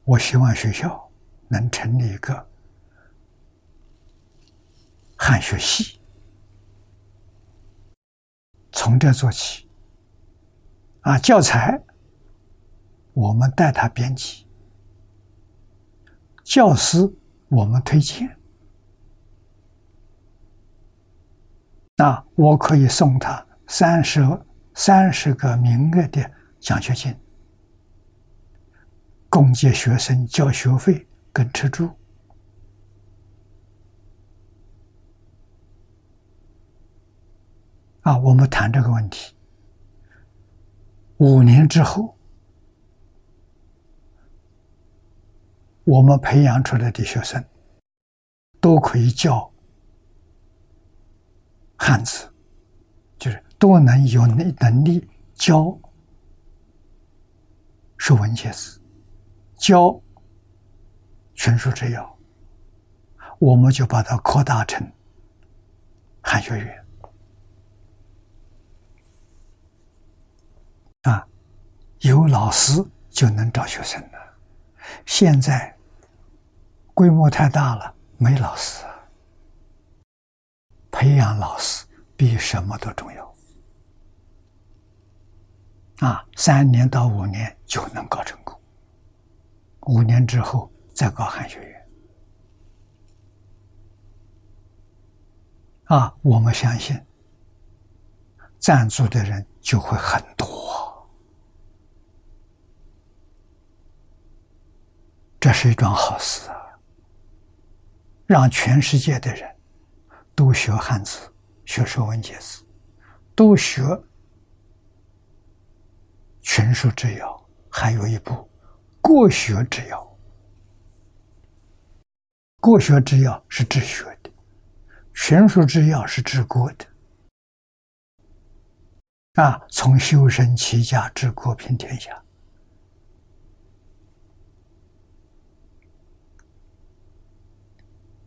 我希望学校能成立一个汉学系，从这做起。啊，教材我们带他编辑。教师，我们推荐。那我可以送他三十三十个名额的奖学金，供给学生交学费跟吃住。啊，我们谈这个问题，五年之后。我们培养出来的学生都可以教汉字，就是都能有能能力教《说文解字》，教《全书之要》，我们就把它扩大成汉学院啊，有老师就能招学生了。现在。规模太大了，没老师，培养老师比什么都重要。啊，三年到五年就能搞成功，五年之后再搞汉学院。啊，我们相信赞助的人就会很多，这是一桩好事啊！让全世界的人都学汉字，学《说文解字》，都学《群书之要》，还有一部《国学之要》。《国学之要》是治学的。群书之要是治国的，啊，从修身齐家治国平天下，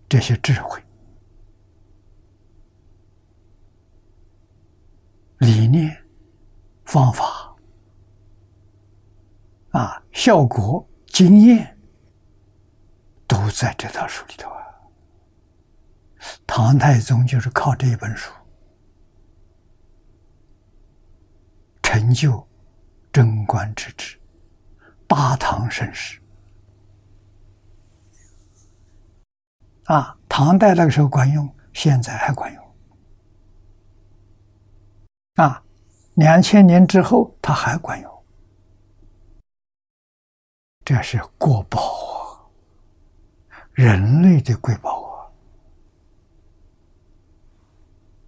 这些智慧、理念、方法，啊，效果、经验，都在这套书里头啊。唐太宗就是靠这一本书成就贞观之治、大唐盛世。啊，唐代那个时候管用，现在还管用。啊，两千年之后它还管用，这是国宝啊，人类的瑰宝。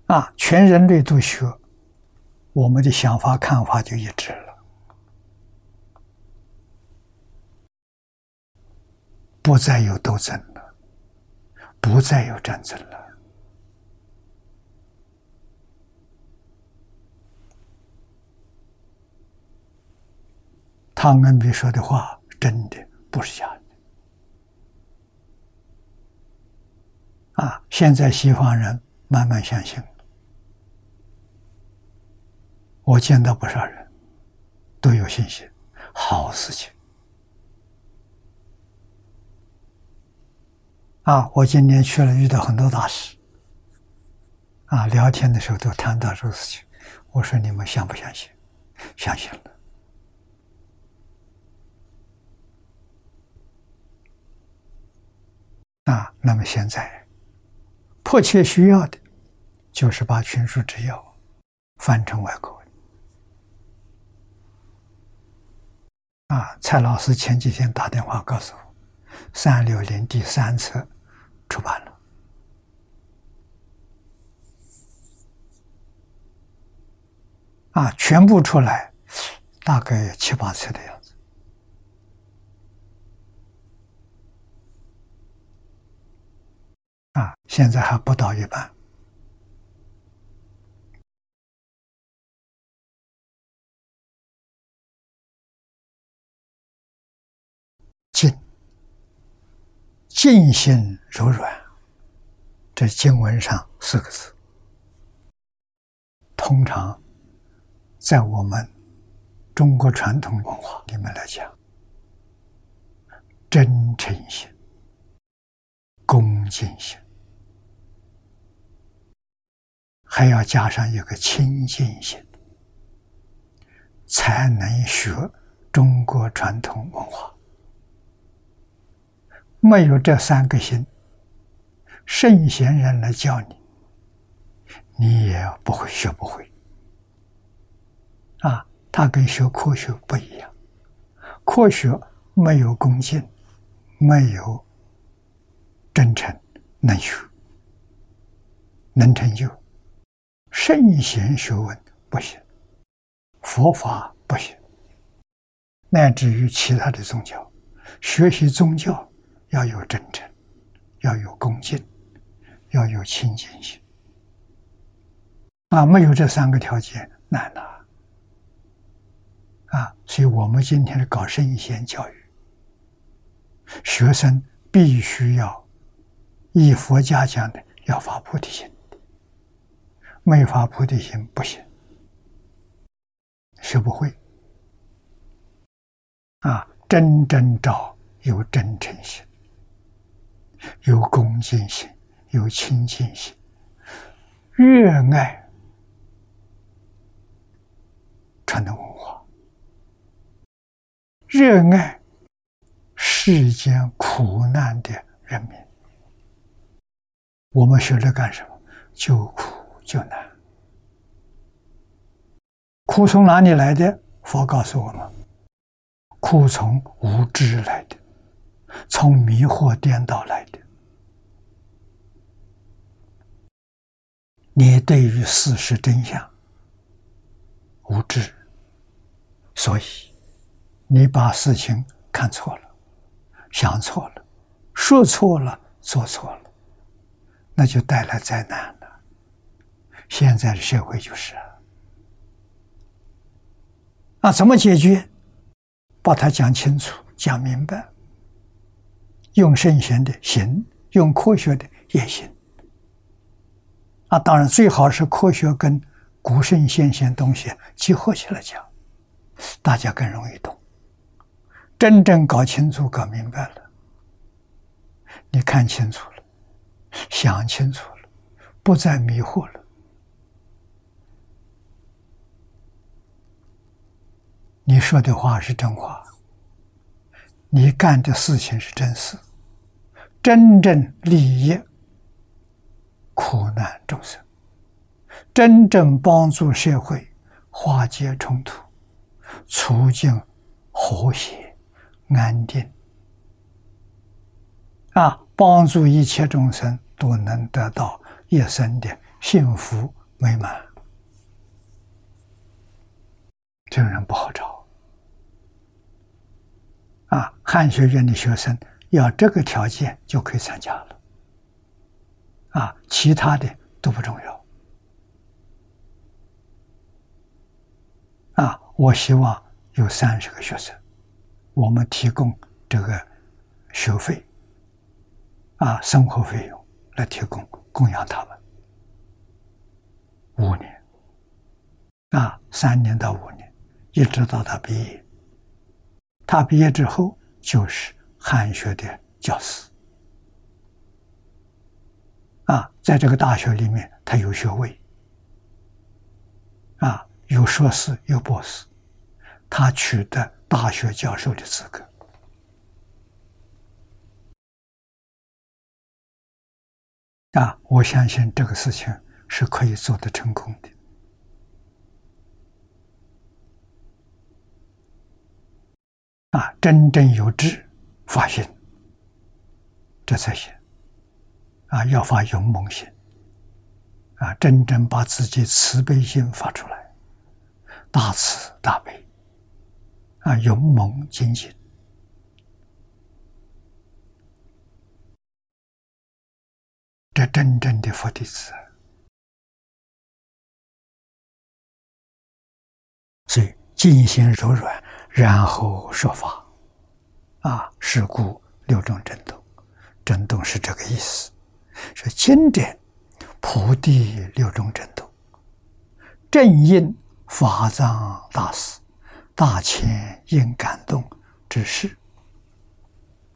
啊！啊全人类都学，我们的想法看法就一致了，不再有斗争了，不再有战争了。汤恩比说的话，真的不是假的。啊！现在西方人慢慢相信。我见到不少人，都有信心，好事情。啊，我今年去了，遇到很多大师，啊，聊天的时候都谈到这个事情。我说你们相不相信？相信了。啊，那么现在迫切需要的，就是把群书之要翻成外国文。啊，蔡老师前几天打电话告诉我，三六零第三册出版了，啊，全部出来，大概七八册的样子，啊，现在还不到一半。静，静心柔软，这经文上四个字。通常在我们中国传统文化里面来讲，真诚心、恭敬心，还要加上一个清净心，才能学中国传统文化。没有这三个心，圣贤人来教你，你也不会学不会。啊，他跟学科学不一样，科学没有恭敬，没有真诚，能学，能成就。圣贤学问不行，佛法不行，乃至于其他的宗教，学习宗教。要有真诚，要有恭敬，要有清净心。啊，没有这三个条件难呐！啊，所以我们今天是搞圣贤教育，学生必须要以佛家讲的，要发菩提心，没发菩提心不行，学不会。啊，真正找有真诚心。有恭敬心有亲近心热爱传统文化热爱世间苦难的人民。我们学着干什么？救苦救难。苦从哪里来的？佛告诉我们苦从无知来的。从迷惑颠倒来的。你对于事实真相无知，所以你把事情看错了，想错了，说错了，做错了，那就带来灾难了。现在的社会就是啊，怎么解决？把它讲清楚、讲明白，用圣贤的行，用科学的也行。啊，当然最好是科学跟古圣先贤东西结合起来讲，大家更容易懂。真正搞清楚、搞明白了，你看清楚了，想清楚了，不再迷惑了，你说的话是真话，你干的事情是真事，真正利益。苦难众生，真正帮助社会化解冲突，促进和谐安定，啊，帮助一切众生都能得到一生的幸福美满。这个人不好找，啊，汉学院的学生要这个条件就可以参加了。啊，其他的都不重要。啊，我希望有三十个学生，我们提供这个学费，啊，生活费用来提供供养他们五年，啊，三年到五年，一直到他毕业。他毕业之后就是汉学的教师。啊，在这个大学里面，他有学位，啊，有硕士，有博士，他取得大学教授的资格，啊，我相信这个事情是可以做得成功的，啊，真正有志发心，这才行。啊，要发勇猛心，啊，真正把自己慈悲心发出来，大慈大悲，啊，勇猛精进，这真正的佛弟子。所以静心柔软，然后说法，啊，是故六种震动，震动是这个意思。是经典菩提六种震动，正应法藏大师大千应感动之事。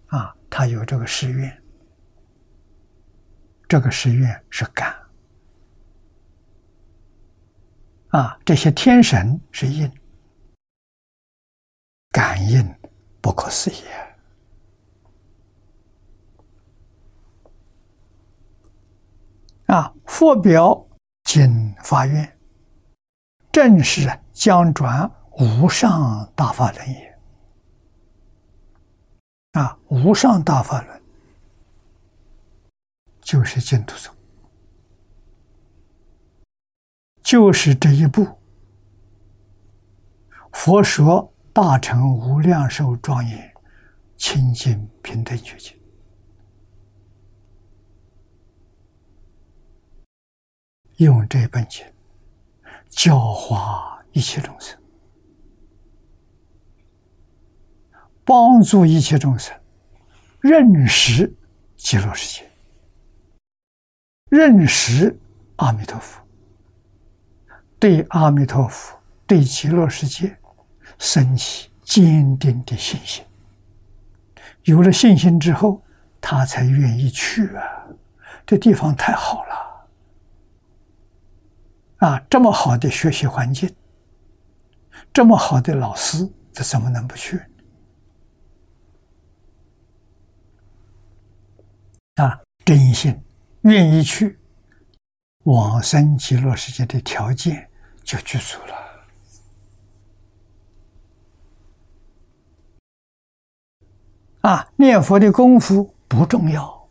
啊，他有这个誓愿，这个誓愿是感。啊，这些天神是应，感应不可思议。啊！佛表经发愿，正是将转无上大法轮也。啊，无上大法轮就是净土宗，就是这一部。佛说大乘无量寿庄严清净平等觉境。用这本经教化一切众生，帮助一切众生认识极乐世界，认识阿弥陀佛，对阿弥陀佛、对极乐世界升起坚定的信心。有了信心之后，他才愿意去啊！这地方太好了。啊，这么好的学习环境，这么好的老师，这怎么能不去？啊，真心愿意去，往生极乐世界的条件就具足了。啊，念佛的功夫不重要，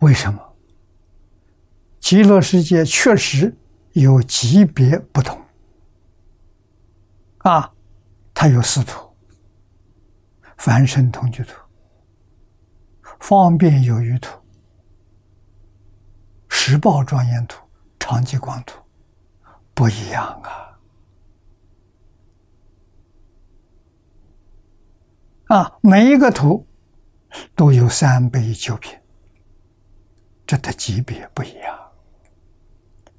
为什么？极乐世界确实有级别不同。啊，它有四土：凡圣同居土。方便有余土、实报庄严土、长吉光土不一样啊！啊，每一个图都有三杯九品，这的级别不一样。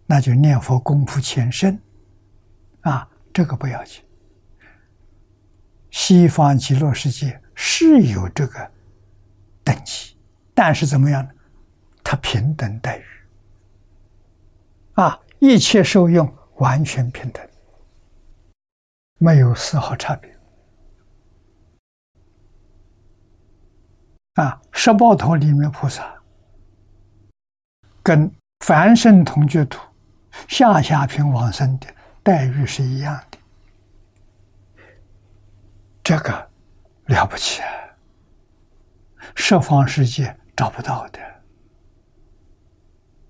那就念佛功夫浅深啊，这个不要紧。西方极乐世界是有这个。等级，但是怎么样呢？他平等待遇，啊，一切受用完全平等，没有丝毫差别。啊，十报头里面菩萨跟凡圣同居土、下下品往生的待遇是一样的，这个了不起啊！十方世界找不到的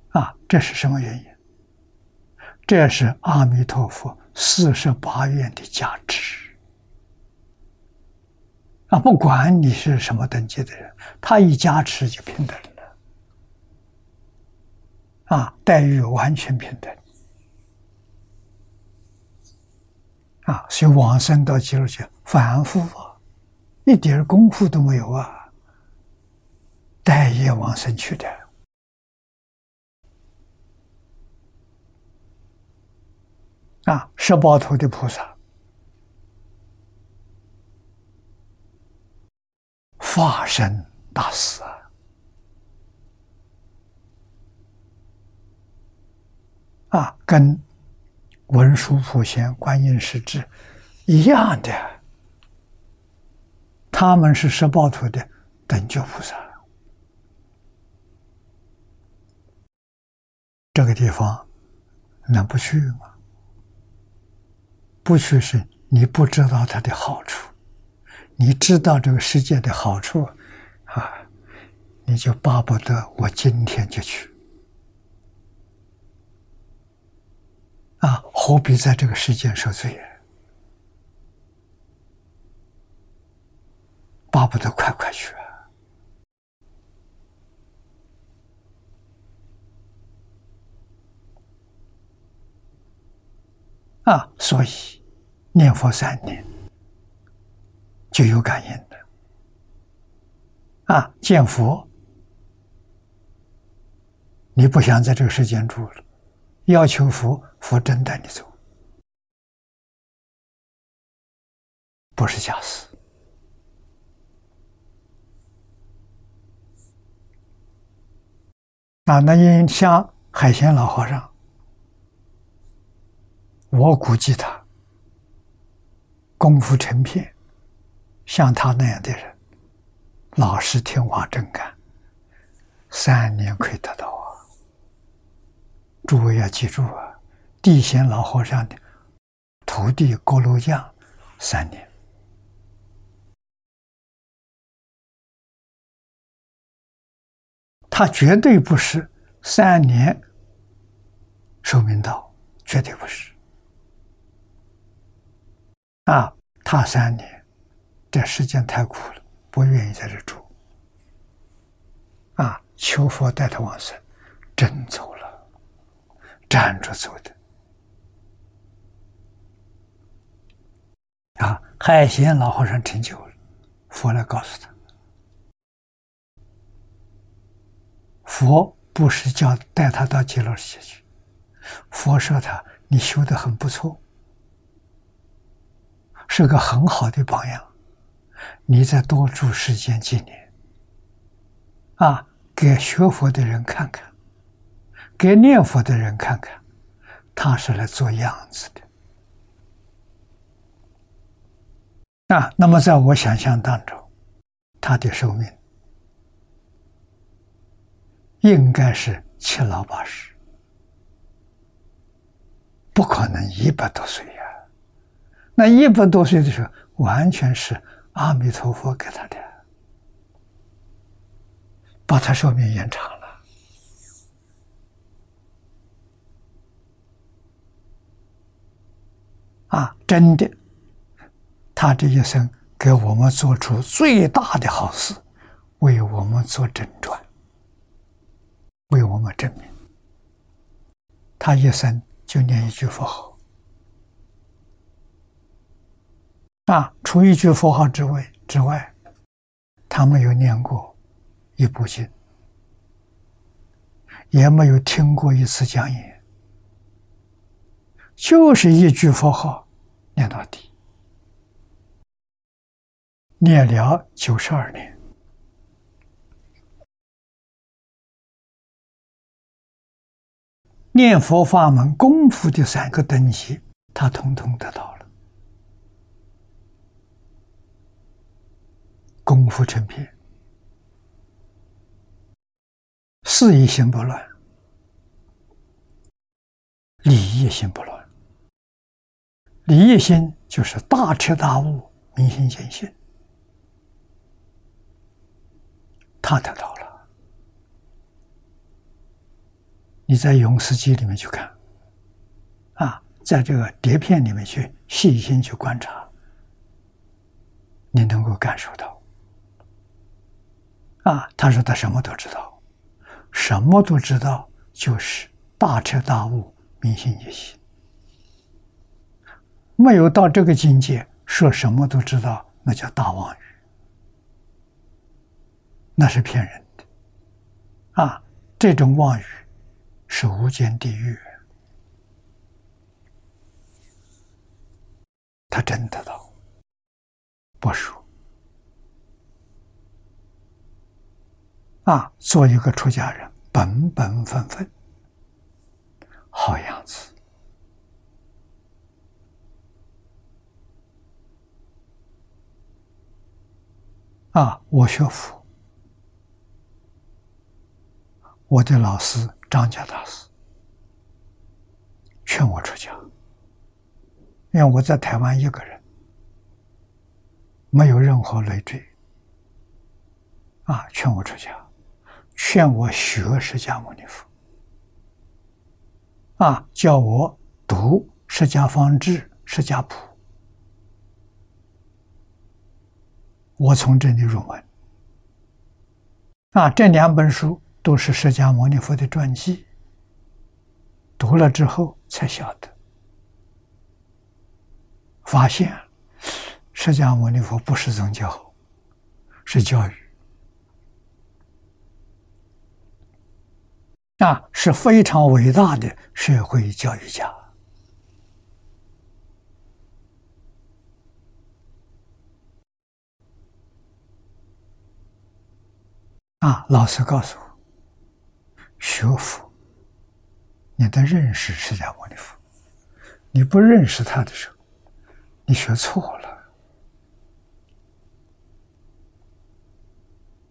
啊！这是什么原因？这是阿弥陀佛四十八愿的加持啊！不管你是什么等级的人，他一加持就平等了啊！待遇完全平等啊！所以往生到极乐去反复啊，一点功夫都没有啊！待业往生去的啊，十八头的菩萨，化身大师啊，啊，跟文殊普贤、观音师智一样的，他们是十八头的等觉菩萨。这个地方能不去吗？不去是你不知道它的好处，你知道这个世界的好处啊，你就巴不得我今天就去啊，何必在这个世间受罪？巴不得快快去。啊，所以念佛三年就有感应的。啊，见佛，你不想在这个世间住了，要求佛，佛真带你走，不是假死。啊，那因像海鲜老和尚。我估计他功夫成片，像他那样的人，老实听话真干，三年可以得到啊！诸位要记住啊，地仙老和尚的徒弟锅炉匠，三年，他绝对不是三年寿命到，绝对不是。啊，他三年，这时间太苦了，不愿意在这住。啊，求佛带他往生，真走了，站着走的。啊，海贤老和尚成就了，佛来告诉他，佛不是叫带他到极乐世界去，佛说他你修的很不错。是个很好的榜样，你再多住时间几年，啊，给学佛的人看看，给念佛的人看看，他是来做样子的啊。那么，在我想象当中，他的寿命应该是七老八十，不可能一百多岁呀。那一百多岁的时候，完全是阿弥陀佛给他的，把他寿命延长了。啊，真的，他这一生给我们做出最大的好事，为我们做诊断，为我们证明。他一生就念一句佛号，啊，除一句佛号之外之外，他没有念过一部经，也没有听过一次讲演，就是一句佛号。念到底，念了九十二年，念佛法门功夫的三个等级，他统统得到了。功夫成片，事业心不乱，理业心不乱。理业心就是大彻大悟、明心见性，他得到了。你在《永世记》里面去看，啊，在这个碟片里面去细心去观察，你能够感受到。啊，他说他什么都知道，什么都知道，就是大彻大悟、明心见性。没有到这个境界，说什么都知道，那叫大妄语，那是骗人的。啊，这种妄语是无间地狱。他真得到，不说。啊，做一个出家人，本本分分，好样子。啊！我学佛，我的老师张家大师劝我出家，因为我在台湾一个人，没有任何累赘。啊，劝我出家，劝我学释迦牟尼佛，啊，叫我读《释迦方志》《释迦谱》。我从这里入门，啊，这两本书都是释迦牟尼佛的传记。读了之后才晓得，发现释迦牟尼佛不是宗教，是教育，啊，是非常伟大的社会教育家。啊！老师告诉我，学佛，你得认识释迦牟尼佛。你不认识他的时候，你学错了。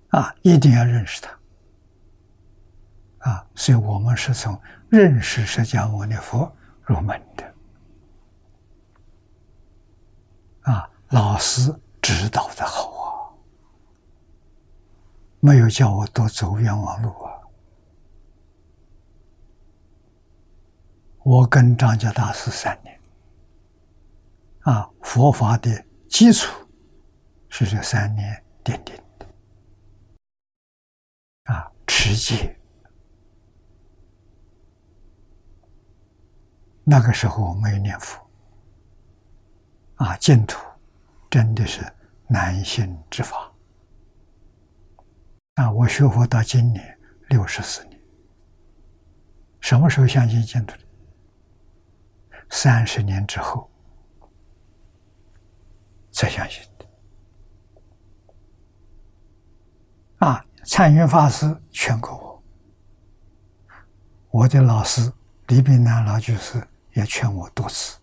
啊，一定要认识他。啊，所以我们是从认识释迦牟尼佛入门的。啊，老师指导的好啊。没有叫我多走冤枉路啊！我跟张家大师三年，啊，佛法的基础是这三年奠定的，啊，持戒。那个时候我没有念佛，啊，净土真的是难行之法。啊！我学佛到今年六十四年，什么时候相信净土的？三十年之后才相信的。啊！禅云法师劝过我，我的老师李炳南老居士也劝我多次，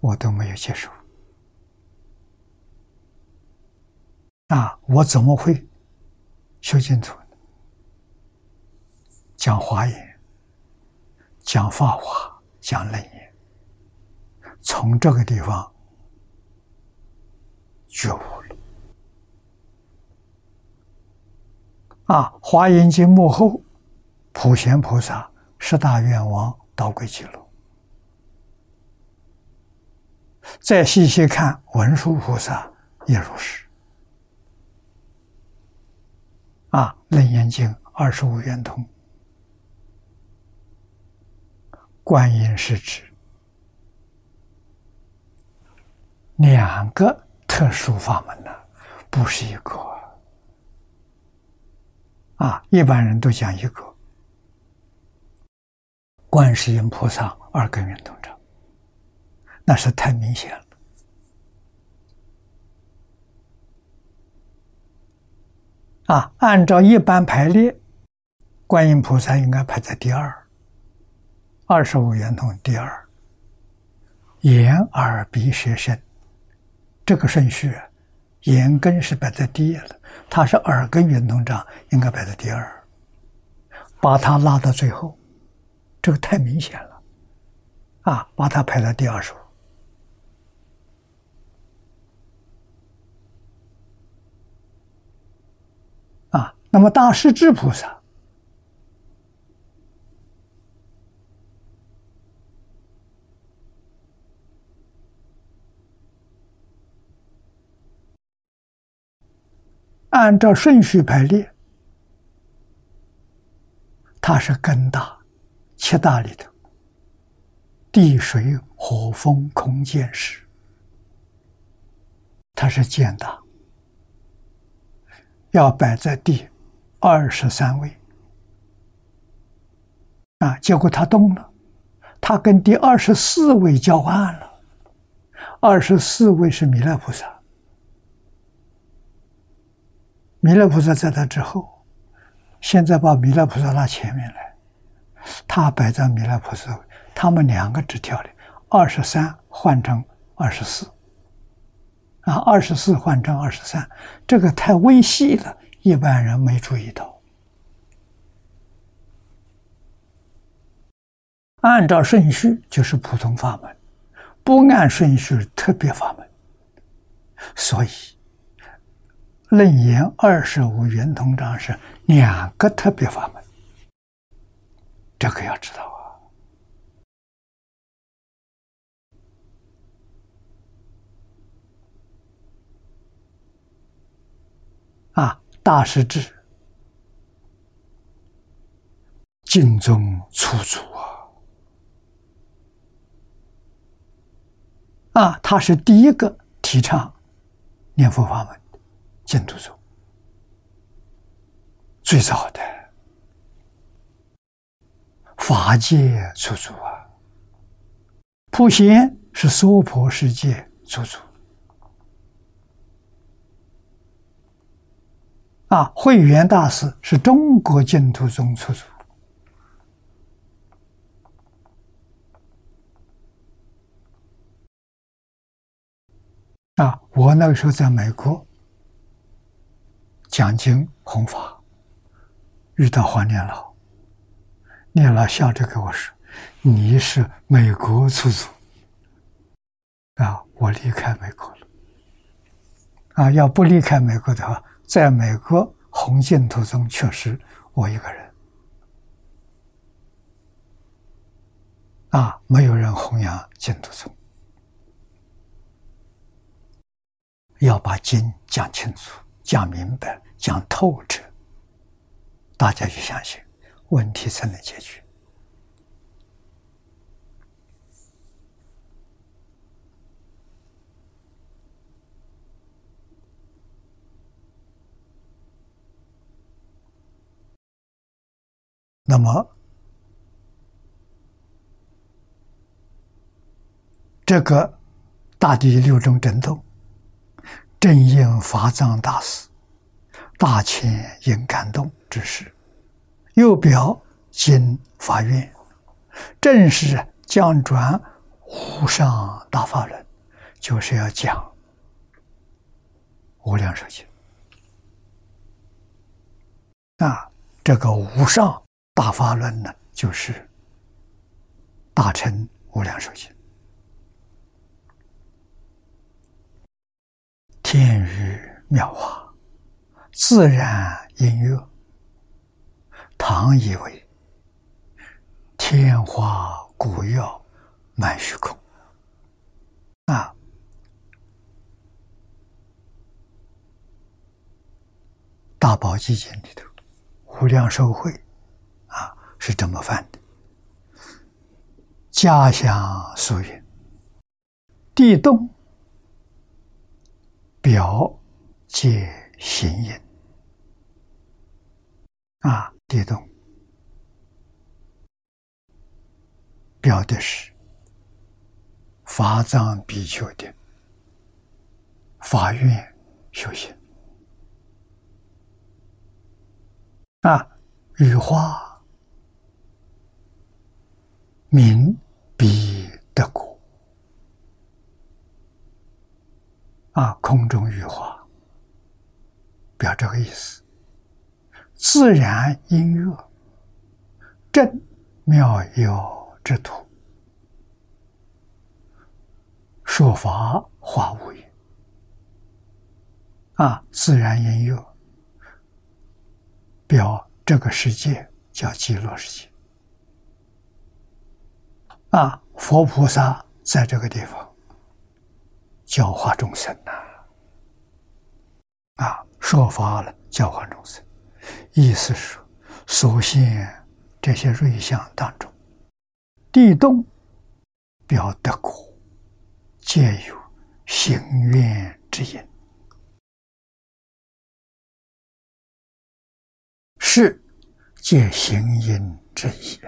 我都没有接受。啊，我怎么会修净土呢？讲华严，讲法华，讲楞严，从这个地方觉悟了。啊，《华严经》幕后，普贤菩萨十大愿王导轨记录。再细细看文殊菩萨也如是。啊，《楞严经》二十五圆通，观音是指两个特殊法门呢，不是一个。啊，一般人都讲一个，观世音菩萨二根圆通章，那是太明显了。啊，按照一般排列，观音菩萨应该排在第二，二十五圆通第二，眼耳鼻舌身，这个顺序，眼根是摆在第一了，它是耳根圆通章，应该摆在第二，把它拉到最后，这个太明显了，啊，把它排到第二十五。那么大势至菩萨，按照顺序排列，它是根大，七大里头，地水火风空见识，它是见大，要摆在地。二十三位。啊，结果他动了，他跟第二十四位交换了。二十四位是弥勒菩萨，弥勒菩萨在他之后，现在把弥勒菩萨拉前面来，他摆在弥勒菩萨，他们两个只跳的二十三换成二十四，啊，二十四换成二十三，这个太微细了。一般人没注意到，按照顺序就是普通法门，不按顺序特别法门。所以，楞严二十五圆通章是两个特别法门，这个要知道！啊。大师至，敬宗出祖啊！啊，他是第一个提倡念佛法门的净土宗，最早的法界出祖啊！普贤是娑婆世界出祖。啊，慧远大师是中国净土宗出祖。啊，我那个时候在美国讲经弘法，遇到黄念老，念老笑着跟我说：“你是美国出祖。”啊，我离开美国了。啊，要不离开美国的话。在美国红净土中，确实我一个人啊，没有人弘扬净土宗。要把经讲清楚、讲明白、讲透彻，大家就相信，问题才能解决。那么，这个大地六种震动，正应法藏大师大千应感动之时，又表经法院，正是讲转无上大法轮，就是要讲无量寿经。啊，这个无上大法论呢，就是大乘无量寿经。天雨妙法，自然音乐，唐以为天花古药满虚空。啊，大宝积经里头，无量寿会是怎么翻的：家乡疏云，地动。表借行因啊，地动表的是法藏比丘的法院修行啊，羽化名彼得果。啊，空中羽化，表这个意思。自然音乐，正妙有之土，说法化无言。啊，自然音乐，表这个世界叫极乐世界。啊，佛菩萨在这个地方。教化众生呐，啊，说法了，教化众生，意思是所现这些瑞相当中，地动表得果，皆有行愿之因，是借行因之意。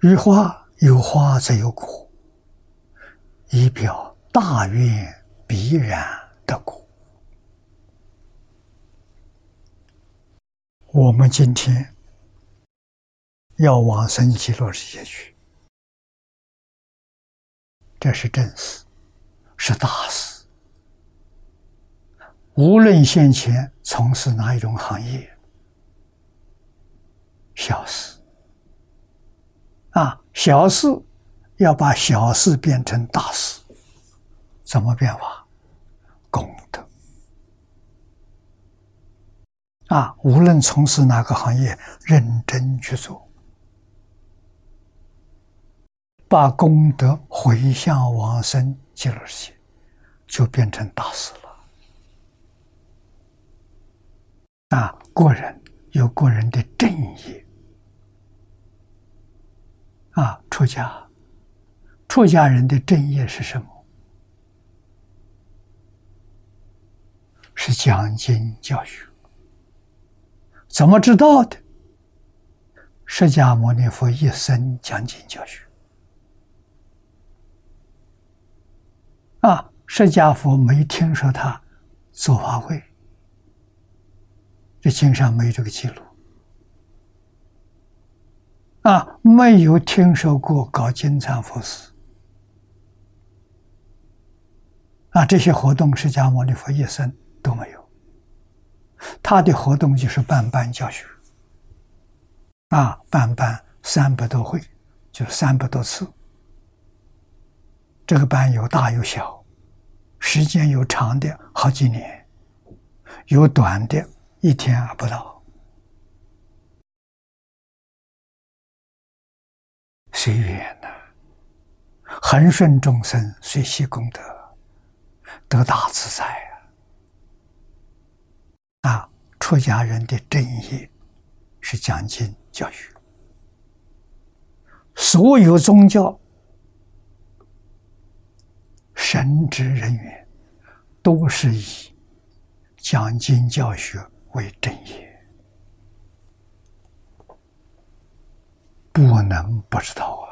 与花有花则有果。以表大愿必然得果。我们今天要往生极乐世界去，这是正事，是大事。无论先前从事哪一种行业，小事啊，小事。要把小事变成大事，怎么变法？功德啊！无论从事哪个行业，认真去做，把功德回向往生极乐世界，就变成大事了。啊，个人有个人的正义，啊，出家。出家人的正业是什么？是讲经教学。怎么知道的？释迦牟尼佛一生讲经教学。啊，释迦佛没听说他做法会，这经上没这个记录。啊，没有听说过搞金蝉佛事。啊，这些活动释迦牟尼佛一生都没有。他的活动就是办班教学，啊，办班三百多回，就三百多次。这个班有大有小，时间有长的好几年，有短的一天还不到。随缘呐，恒顺众生，随喜功德。得大自在啊！啊，出家人的正业是讲经教育，所有宗教神职人员都是以讲经教学为正业，不能不知道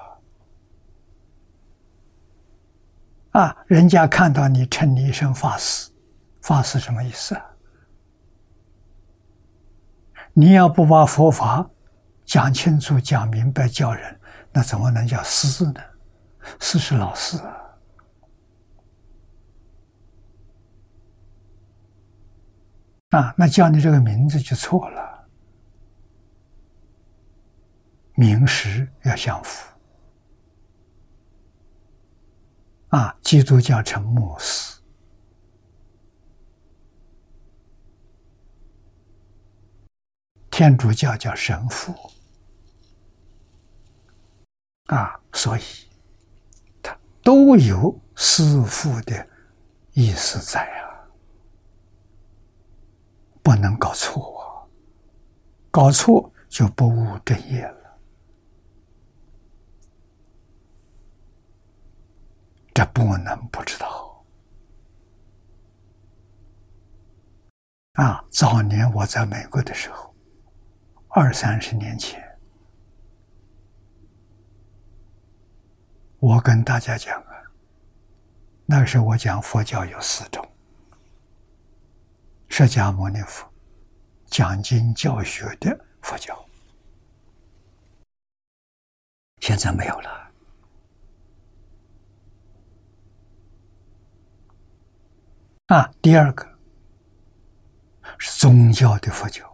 啊！啊！人家看到你称你一声法师，法师什么意思啊？你要不把佛法讲清楚、讲明白，教人，那怎么能叫师呢？师是老师啊。啊，那叫你这个名字就错了，名实要相符。啊，基督教称牧师，天主教叫神父。啊，所以他都有师父的意思在啊。不能搞错啊！搞错就不务正业了。这不能不知道啊！早年我在美国的时候，二三十年前，我跟大家讲啊，那时候我讲佛教有四种。释迦牟尼佛讲经教学的佛教，现在没有了。啊，第二个是宗教的佛教，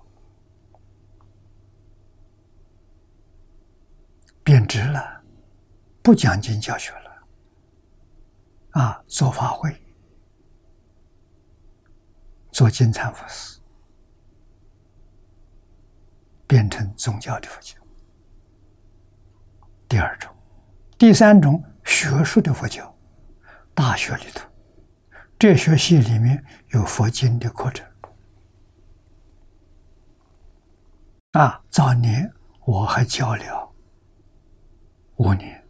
贬值了，不讲经教学了。啊，做法会。做金蝉佛寺，变成宗教的佛教。第二种，第三种学术的佛教，大学里头，哲学系里面有佛经的课程。啊，早年我还教了五年。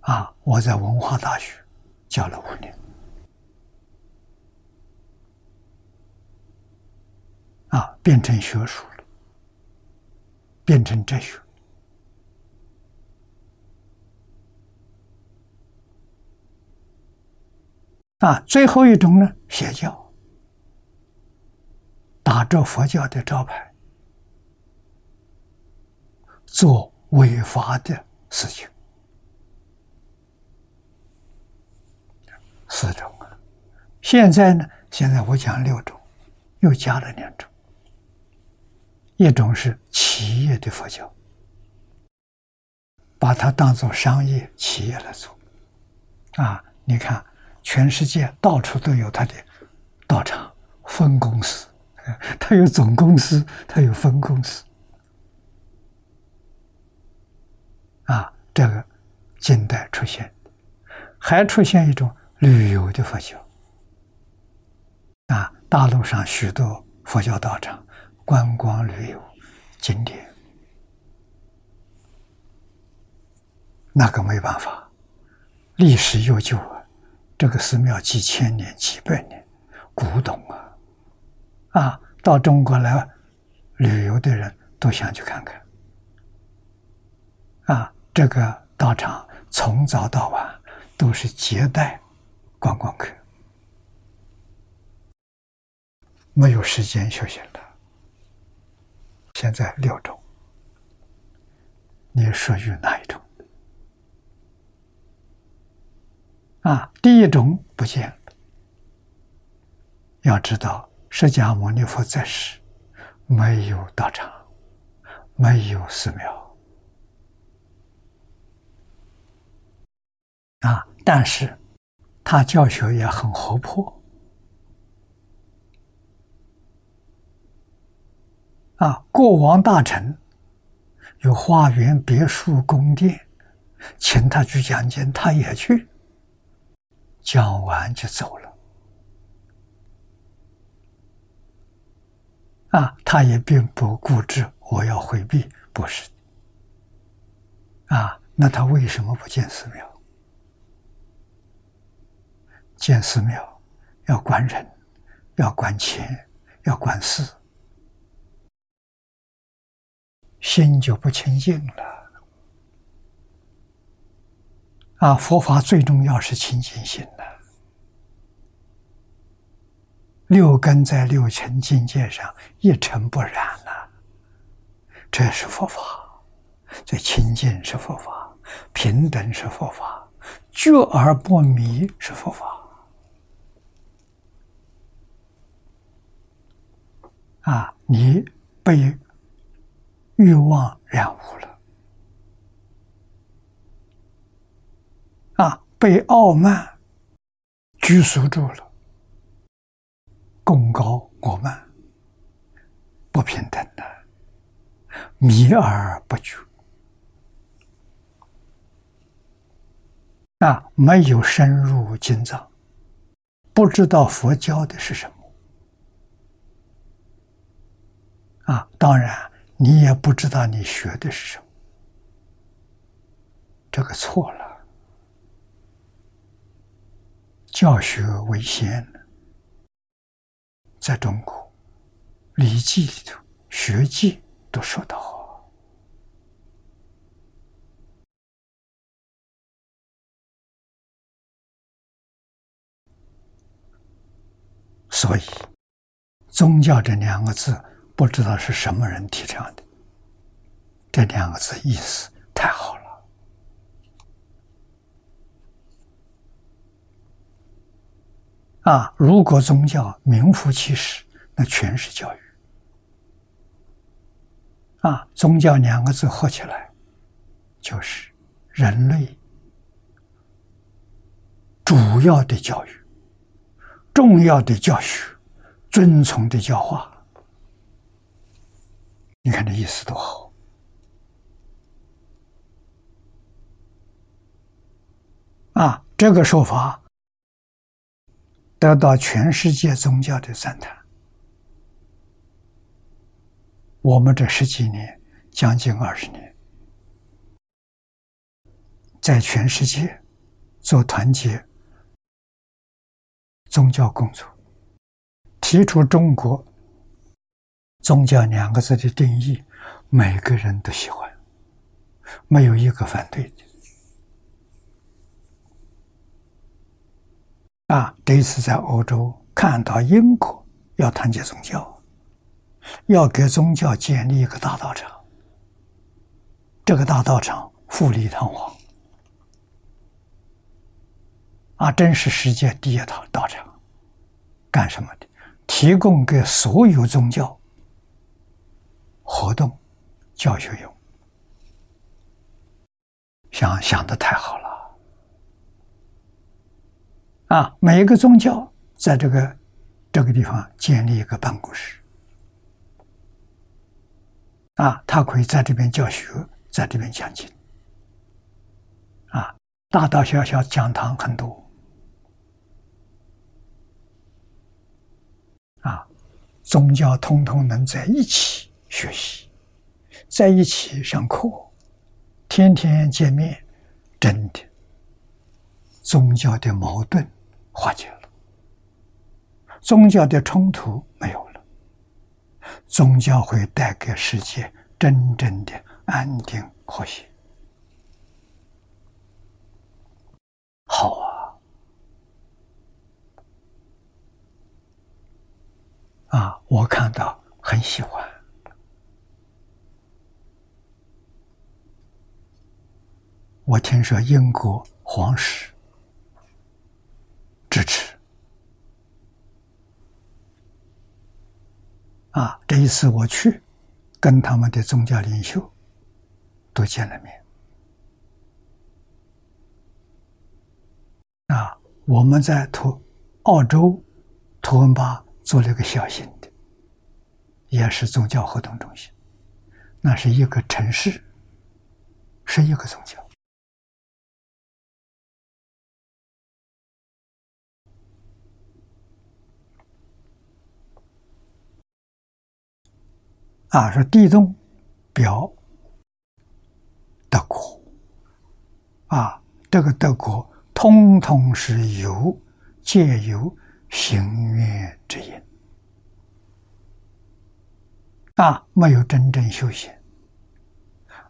啊，我在文化大学教了五年。啊，变成学术了，变成哲学。啊，最后一种呢，邪教，打着佛教的招牌，做违法的事情。四种啊，现在呢，现在我讲六种，又加了两种。一种是企业的佛教，把它当做商业企业来做，啊，你看，全世界到处都有他的道场、分公司，他有总公司，他有分公司，啊，这个近代出现，还出现一种旅游的佛教，啊，大陆上许多佛教道场。观光旅游景点，那个没办法，历史悠久啊，这个寺庙几千年、几百年，古董啊，啊，到中国来旅游的人都想去看看，啊，这个道场从早到晚都是接待观光客，没有时间休息了。现在六种，你属于哪一种？啊，第一种不见了。要知道，释迦牟尼佛在世，没有道场，没有寺庙，啊，但是他教学也很活泼。啊，国王大臣有花园、别墅、宫殿，请他去讲经，他也去，讲完就走了。啊，他也并不固执，我要回避，不是。啊，那他为什么不建寺庙？建寺庙要管人，要管钱，要管事。心就不清净了啊！佛法最重要是清净心的，六根在六尘境界上一尘不染了，这是佛法，这清净是佛法，平等是佛法，觉而不迷是佛法。啊，你被欲望染污了，啊，被傲慢拘束住了，功高我慢，不平等的，迷而不觉，啊，没有深入经藏，不知道佛教的是什么。啊，当然，你也不知道你学的是什么，这个错了。教学为先，在中国，《礼记》里头，《学记》都说到。所以，宗教这两个字。不知道是什么人提倡的，这两个字意思太好了啊！如果宗教名副其实，那全是教育啊！宗教两个字合起来，就是人类主要的教育、重要的教学、遵从的教化。你看这意思多好啊！这个说法得到全世界宗教的赞叹。我们这十几年，将近二十年，在全世界做团结宗教工作，提出中国。宗教两个字的定义，每个人都喜欢，没有一个反对的。啊，这一次在欧洲看到英国要团结宗教，要给宗教建立一个大道场，这个大道场富丽堂皇，啊，真是世界第一套道场，干什么的？提供给所有宗教。活动、教学用，想想的太好了啊！每一个宗教在这个这个地方建立一个办公室啊，他可以在这边教学，在这边讲经啊，大大小小讲堂很多啊，宗教通通能在一起。学习，在一起上课，天天见面，真的，宗教的矛盾化解了，宗教的冲突没有了，宗教会带给世界真正的安定和谐。好啊，啊，我看到很喜欢。我听说英国皇室支持啊！这一次我去，跟他们的宗教领袖都见了面啊！我们在图澳洲图文巴做了一个小型的，也是宗教活动中心，那是一个城市，是一个宗教。啊，说地动表德国，啊，这个德国通通是有借由行愿之因，啊，没有真正修行，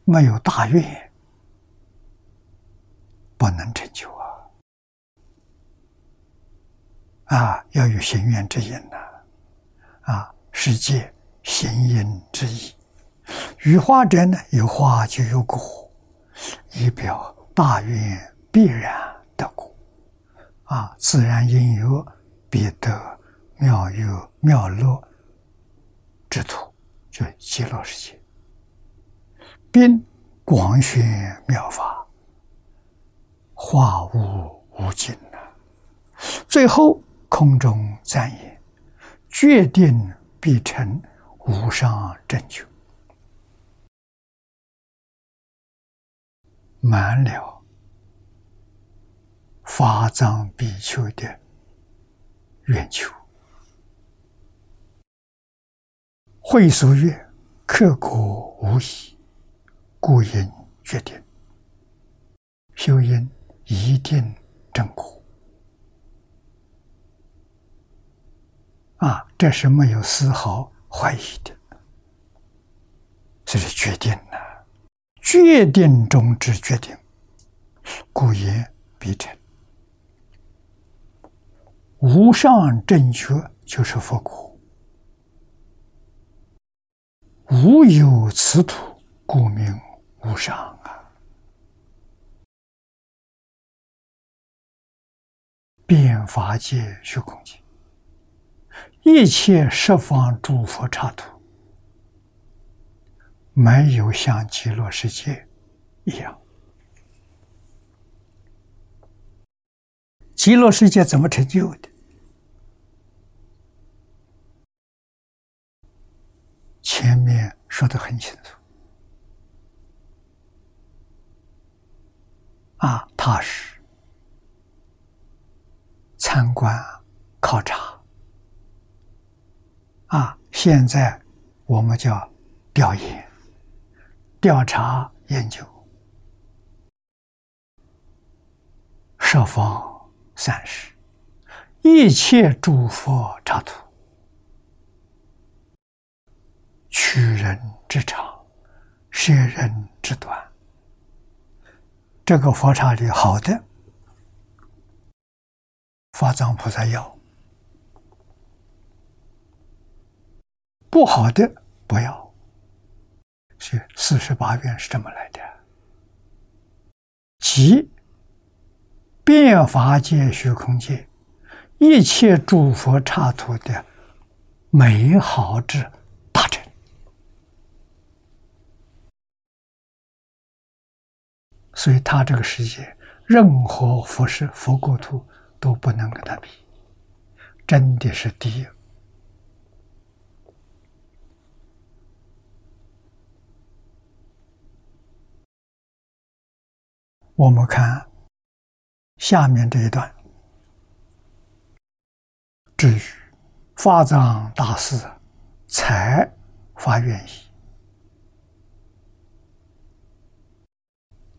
没有大愿，不能成就啊！啊，要有行愿之因呐，啊，世界。行因之意，羽化者呢，有化就有果，以表大愿必然得果。啊，自然因由必得妙有妙乐之土，就极乐世界，并广宣妙法，化物无尽呐。最后空中赞言：决定必成无上正觉。满了法藏比丘的愿求，会俗曰：“刻苦无疑，故应决定修因，一定正果。”啊，这是没有丝毫怀疑的，这是决定了。决定中之决定，故言必成。无上正觉就是佛果，无有此土，故名无上啊！变法界虚空界，一切十方诸佛刹土。没有像极乐世界一样，极乐世界怎么成就的？前面说的很清楚，啊，踏实参观考察，啊，现在我们叫调研。调查研究，设方三世，一切诸佛刹土，取人之长，舍人之短。这个佛刹里好的，法藏菩萨要；不好的，不要。是四十八愿是这么来的，即变法界、虚空界一切诸佛刹土的美好之大成，所以他这个世界，任何佛事、佛国土都不能跟他比，真的是第一。我们看下面这一段，至于法藏大师才发愿意，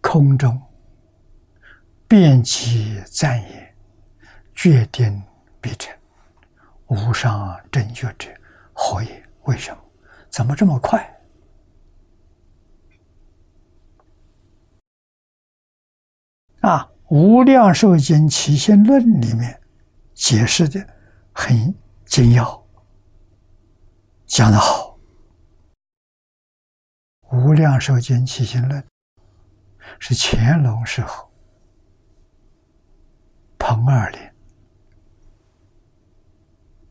空中遍其赞言，决定必成无上正觉者，何也？为什么？怎么这么快？啊，《无量寿经起心论》里面解释的很精要，讲得好。《无量寿经起心论》是乾隆时候彭二林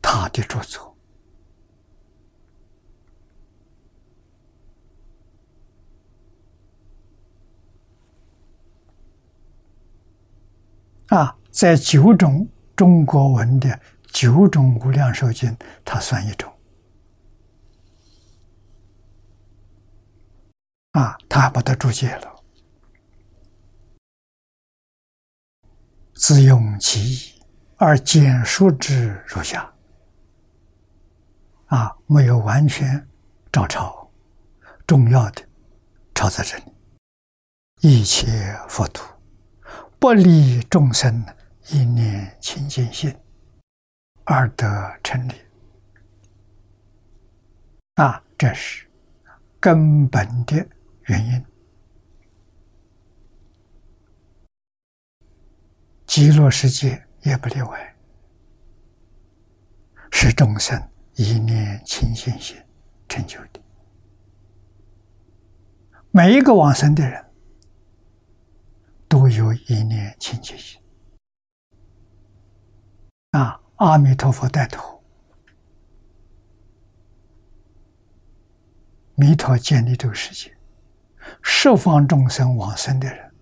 他的著作。啊，在九种中国文的九种无量寿经，它算一种。啊，他还把它注解了，自用其意而简述之如下。啊，没有完全照抄，重要的抄在这里，一切佛土。不离众生一念清净心，而得成立。啊，这是根本的原因。极乐世界也不例外，是众生一念清净心成就的。每一个往生的人都有一念清净心啊！阿弥陀佛带头，弥陀建立这个世界，十方众生往生的人，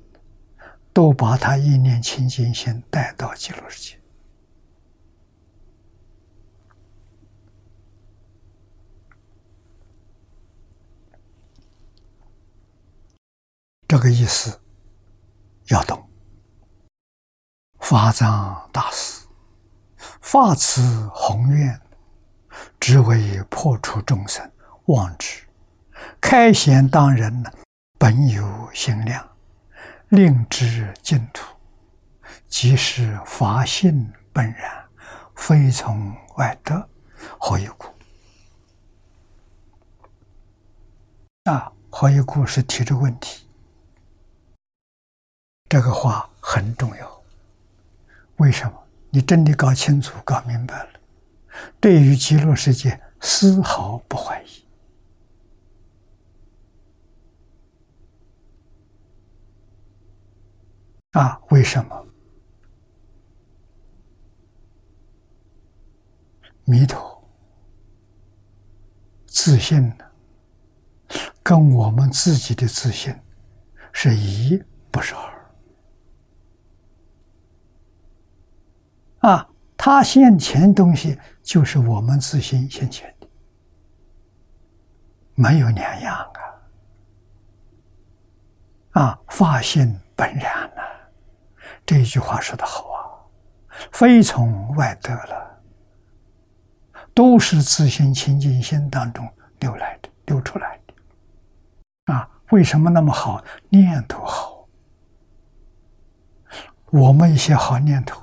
都把他一念清净心带到极乐世界。这个意思要懂。法藏大师发此宏愿，只为破除众生妄执，开显当人本有心量，令知净土，即是法性本然，非从外得。何以故？啊，何以故是提这个问题。这个话很重要，为什么？你真的搞清楚、搞明白了，对于极乐世界丝毫不怀疑啊？为什么？弥陀自信呢，跟我们自己的自信是一，不是二。啊，他现前东西就是我们自心现前的，没有两样啊！啊，法性本然呐，这句话说的好啊，非从外得了，都是自心清净心当中流来的、流出来的。啊，为什么那么好？念头好，我们一些好念头。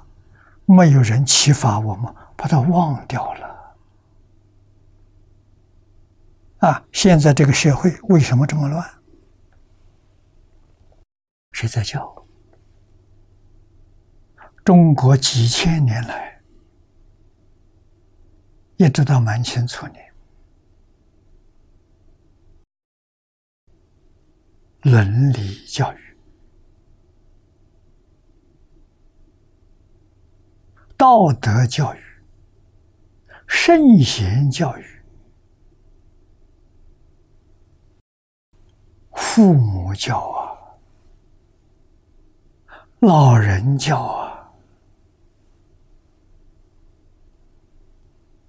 没有人启发我们，把它忘掉了。啊！现在这个社会为什么这么乱？谁在教？中国几千年来，一直到满清初年，伦理教育。道德教育、圣贤教育、父母教啊、老人教啊，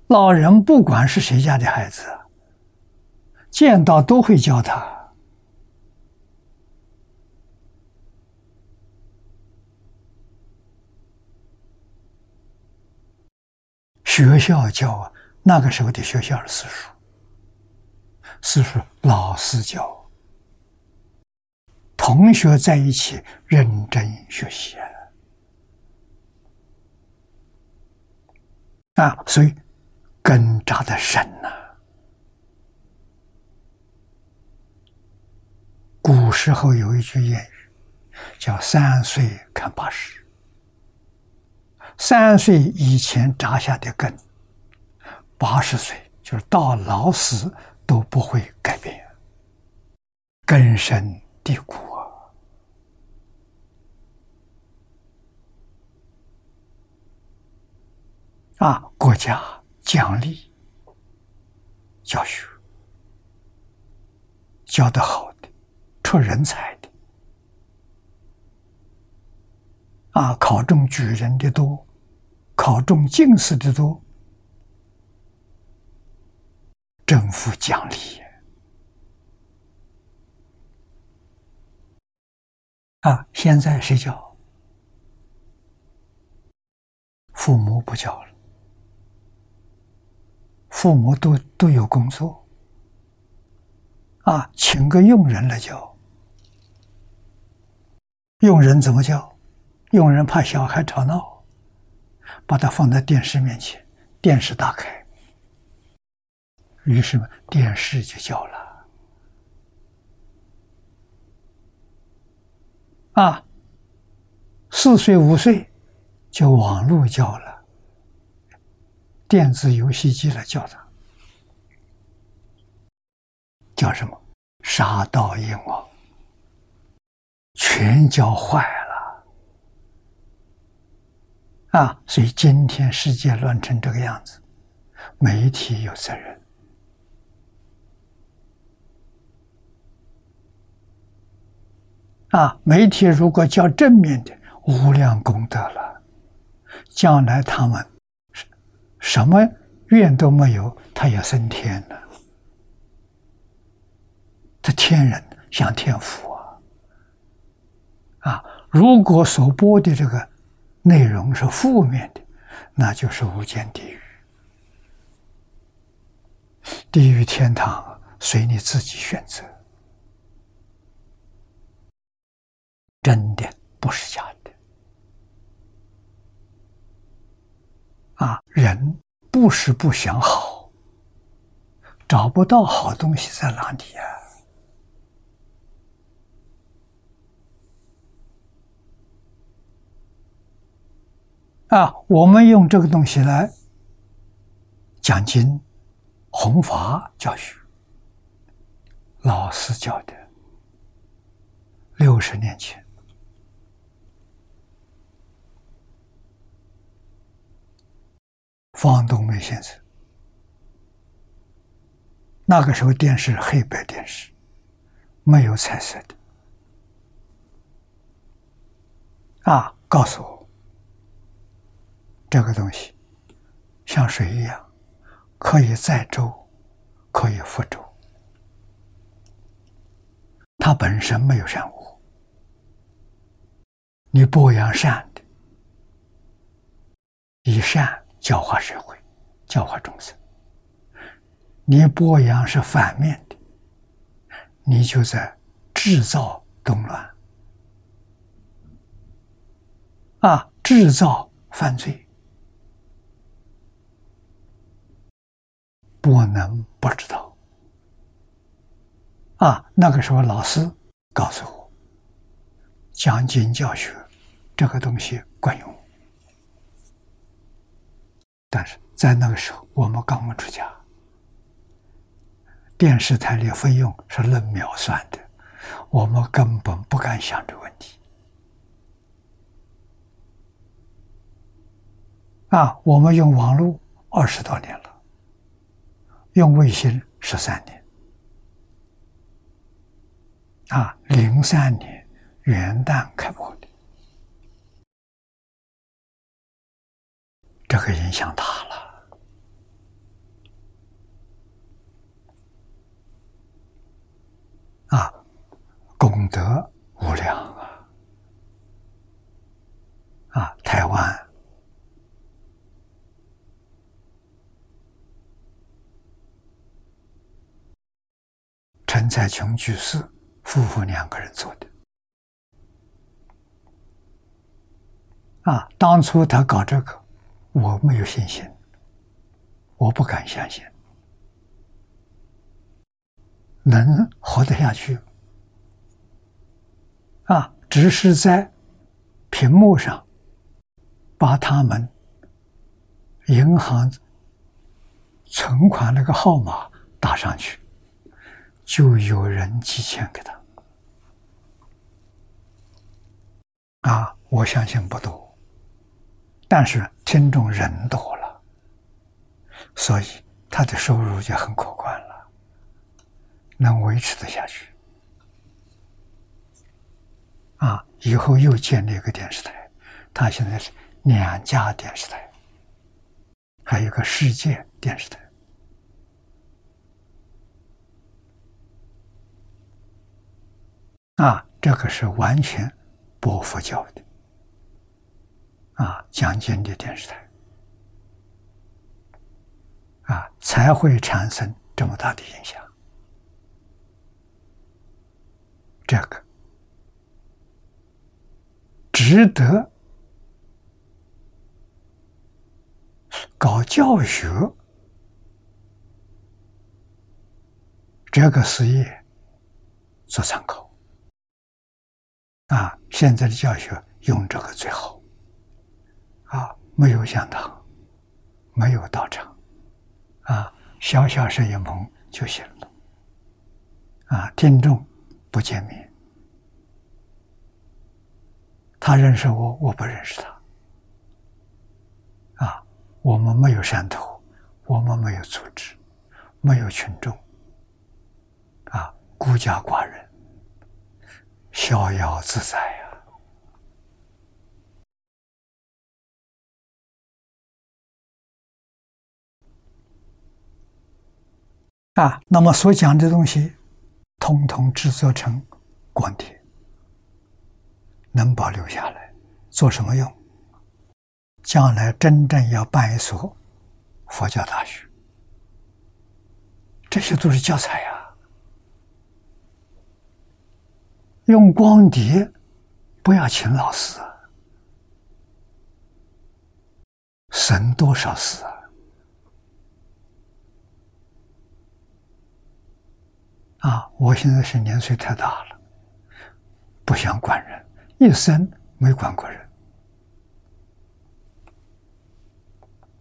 老人不管是谁家的孩子，见到都会教他。学校教啊，那个时候的学校是私塾，私塾老师教，同学在一起认真学习啊，所以根扎的深呐。古时候有一句谚语，叫“三岁看八十”。三岁以前扎下的根，八十岁就是到老死都不会改变，根深蒂固啊！啊，国家奖励教学，教的好的，出人才的，啊，考中举人的多。考中进士的多，政府奖励啊！现在谁教？父母不教了，父母都都有工作啊，请个佣人来教。佣人怎么教？佣人怕小孩吵闹。把它放在电视面前，电视打开，于是电视就叫了。啊，四岁五岁就网络叫了，电子游戏机来叫他，叫什么？杀盗淫王，全教坏了啊！所以今天世界乱成这个样子，媒体有责任啊！媒体如果较正面的，无量功德了，将来他们什么愿都没有，他也升天了。这天人像天福啊！啊，如果所播的这个内容是负面的，那就是无间地狱。地狱天堂随你自己选择，真的不是假的。啊，人不是不想好，找不到好东西在哪里呀？啊，啊我们用这个东西来讲经、弘法、教学，老师教的，六十年前，方东梅先生，那个时候电视黑白电视，没有彩色的，啊，告诉我。这个东西像水一样，可以载舟，可以覆舟。它本身没有善恶，你播扬善的，以善教化社会，教化众生；你播扬是反面的，你就在制造动乱，啊，制造犯罪。不能不知道啊！那个时候老师告诉我，讲经教学这个东西管用，但是在那个时候我们刚刚出家，电视台的费用是论秒算的，我们根本不敢想这个问题啊！我们用网络二十多年了。用卫星十三年，啊，零三年元旦开播的，这个影响大了，啊，功德无量啊，啊，台湾。陈才琼居士夫妇两个人做的啊！当初他搞这个，我没有信心，我不敢相信能活得下去啊！只是在屏幕上把他们银行存款那个号码打上去。就有人寄钱给他啊！我相信不多，但是听众人多了，所以他的收入就很可观了，能维持得下去。啊！以后又建立一个电视台，他现在是两家电视台，还有个世界电视台。啊，这个是完全不佛教的啊，讲经的电视台啊，才会产生这么大的影响。这个值得搞教学这个事业做参考。啊，现在的教学用这个最好。啊，没有讲堂，没有道场，啊，小小摄影棚就行了。啊，听众不见面，他认识我，我不认识他，啊，我们没有山头，我们没有组织，没有群众，啊，孤家寡人，逍遥自在呀。啊，那么所讲的东西，通通制作成光碟，能保留下来，做什么用？将来真正要办一所佛教大学，这些都是教材呀。用光碟，不要请老师，省多少事啊！啊！我现在是年岁太大了，不想管人，一生没管过人。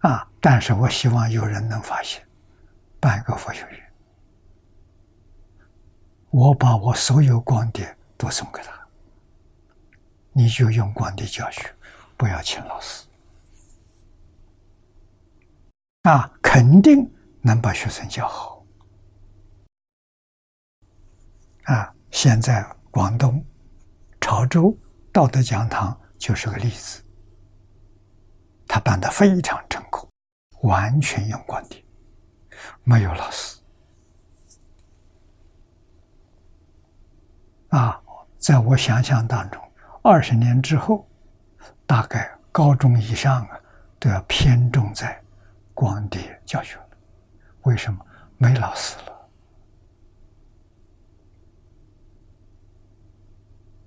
啊！但是我希望有人能发现，办一个佛学院，我把我所有光碟都送给他，你就用光碟教学，不要请老师。啊，肯定能把学生教好。啊，现在广东潮州道德讲堂就是个例子，他办的非常成功，完全用光碟，没有老师。啊，在我想象当中，二十年之后，大概高中以上啊都要偏重在光碟教学了。为什么？没老师了。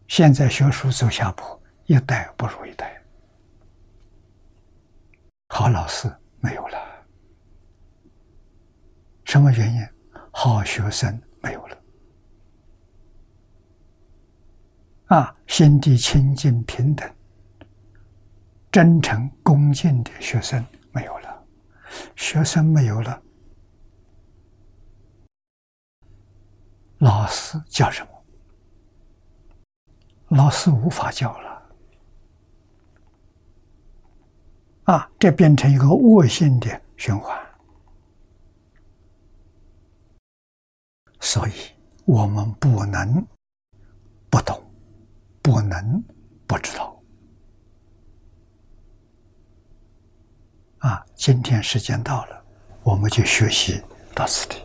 现在学术走下坡，一代不如一代，好老师没有了。什么原因？好学生没有了。啊，心地清净平等、真诚恭敬的学生没有了，学生没有了，老师叫什么？老师无法教了，啊，这变成一个恶性的循环，所以我们不能不懂，不能不知道。啊，今天时间到了，我们就学习到此地。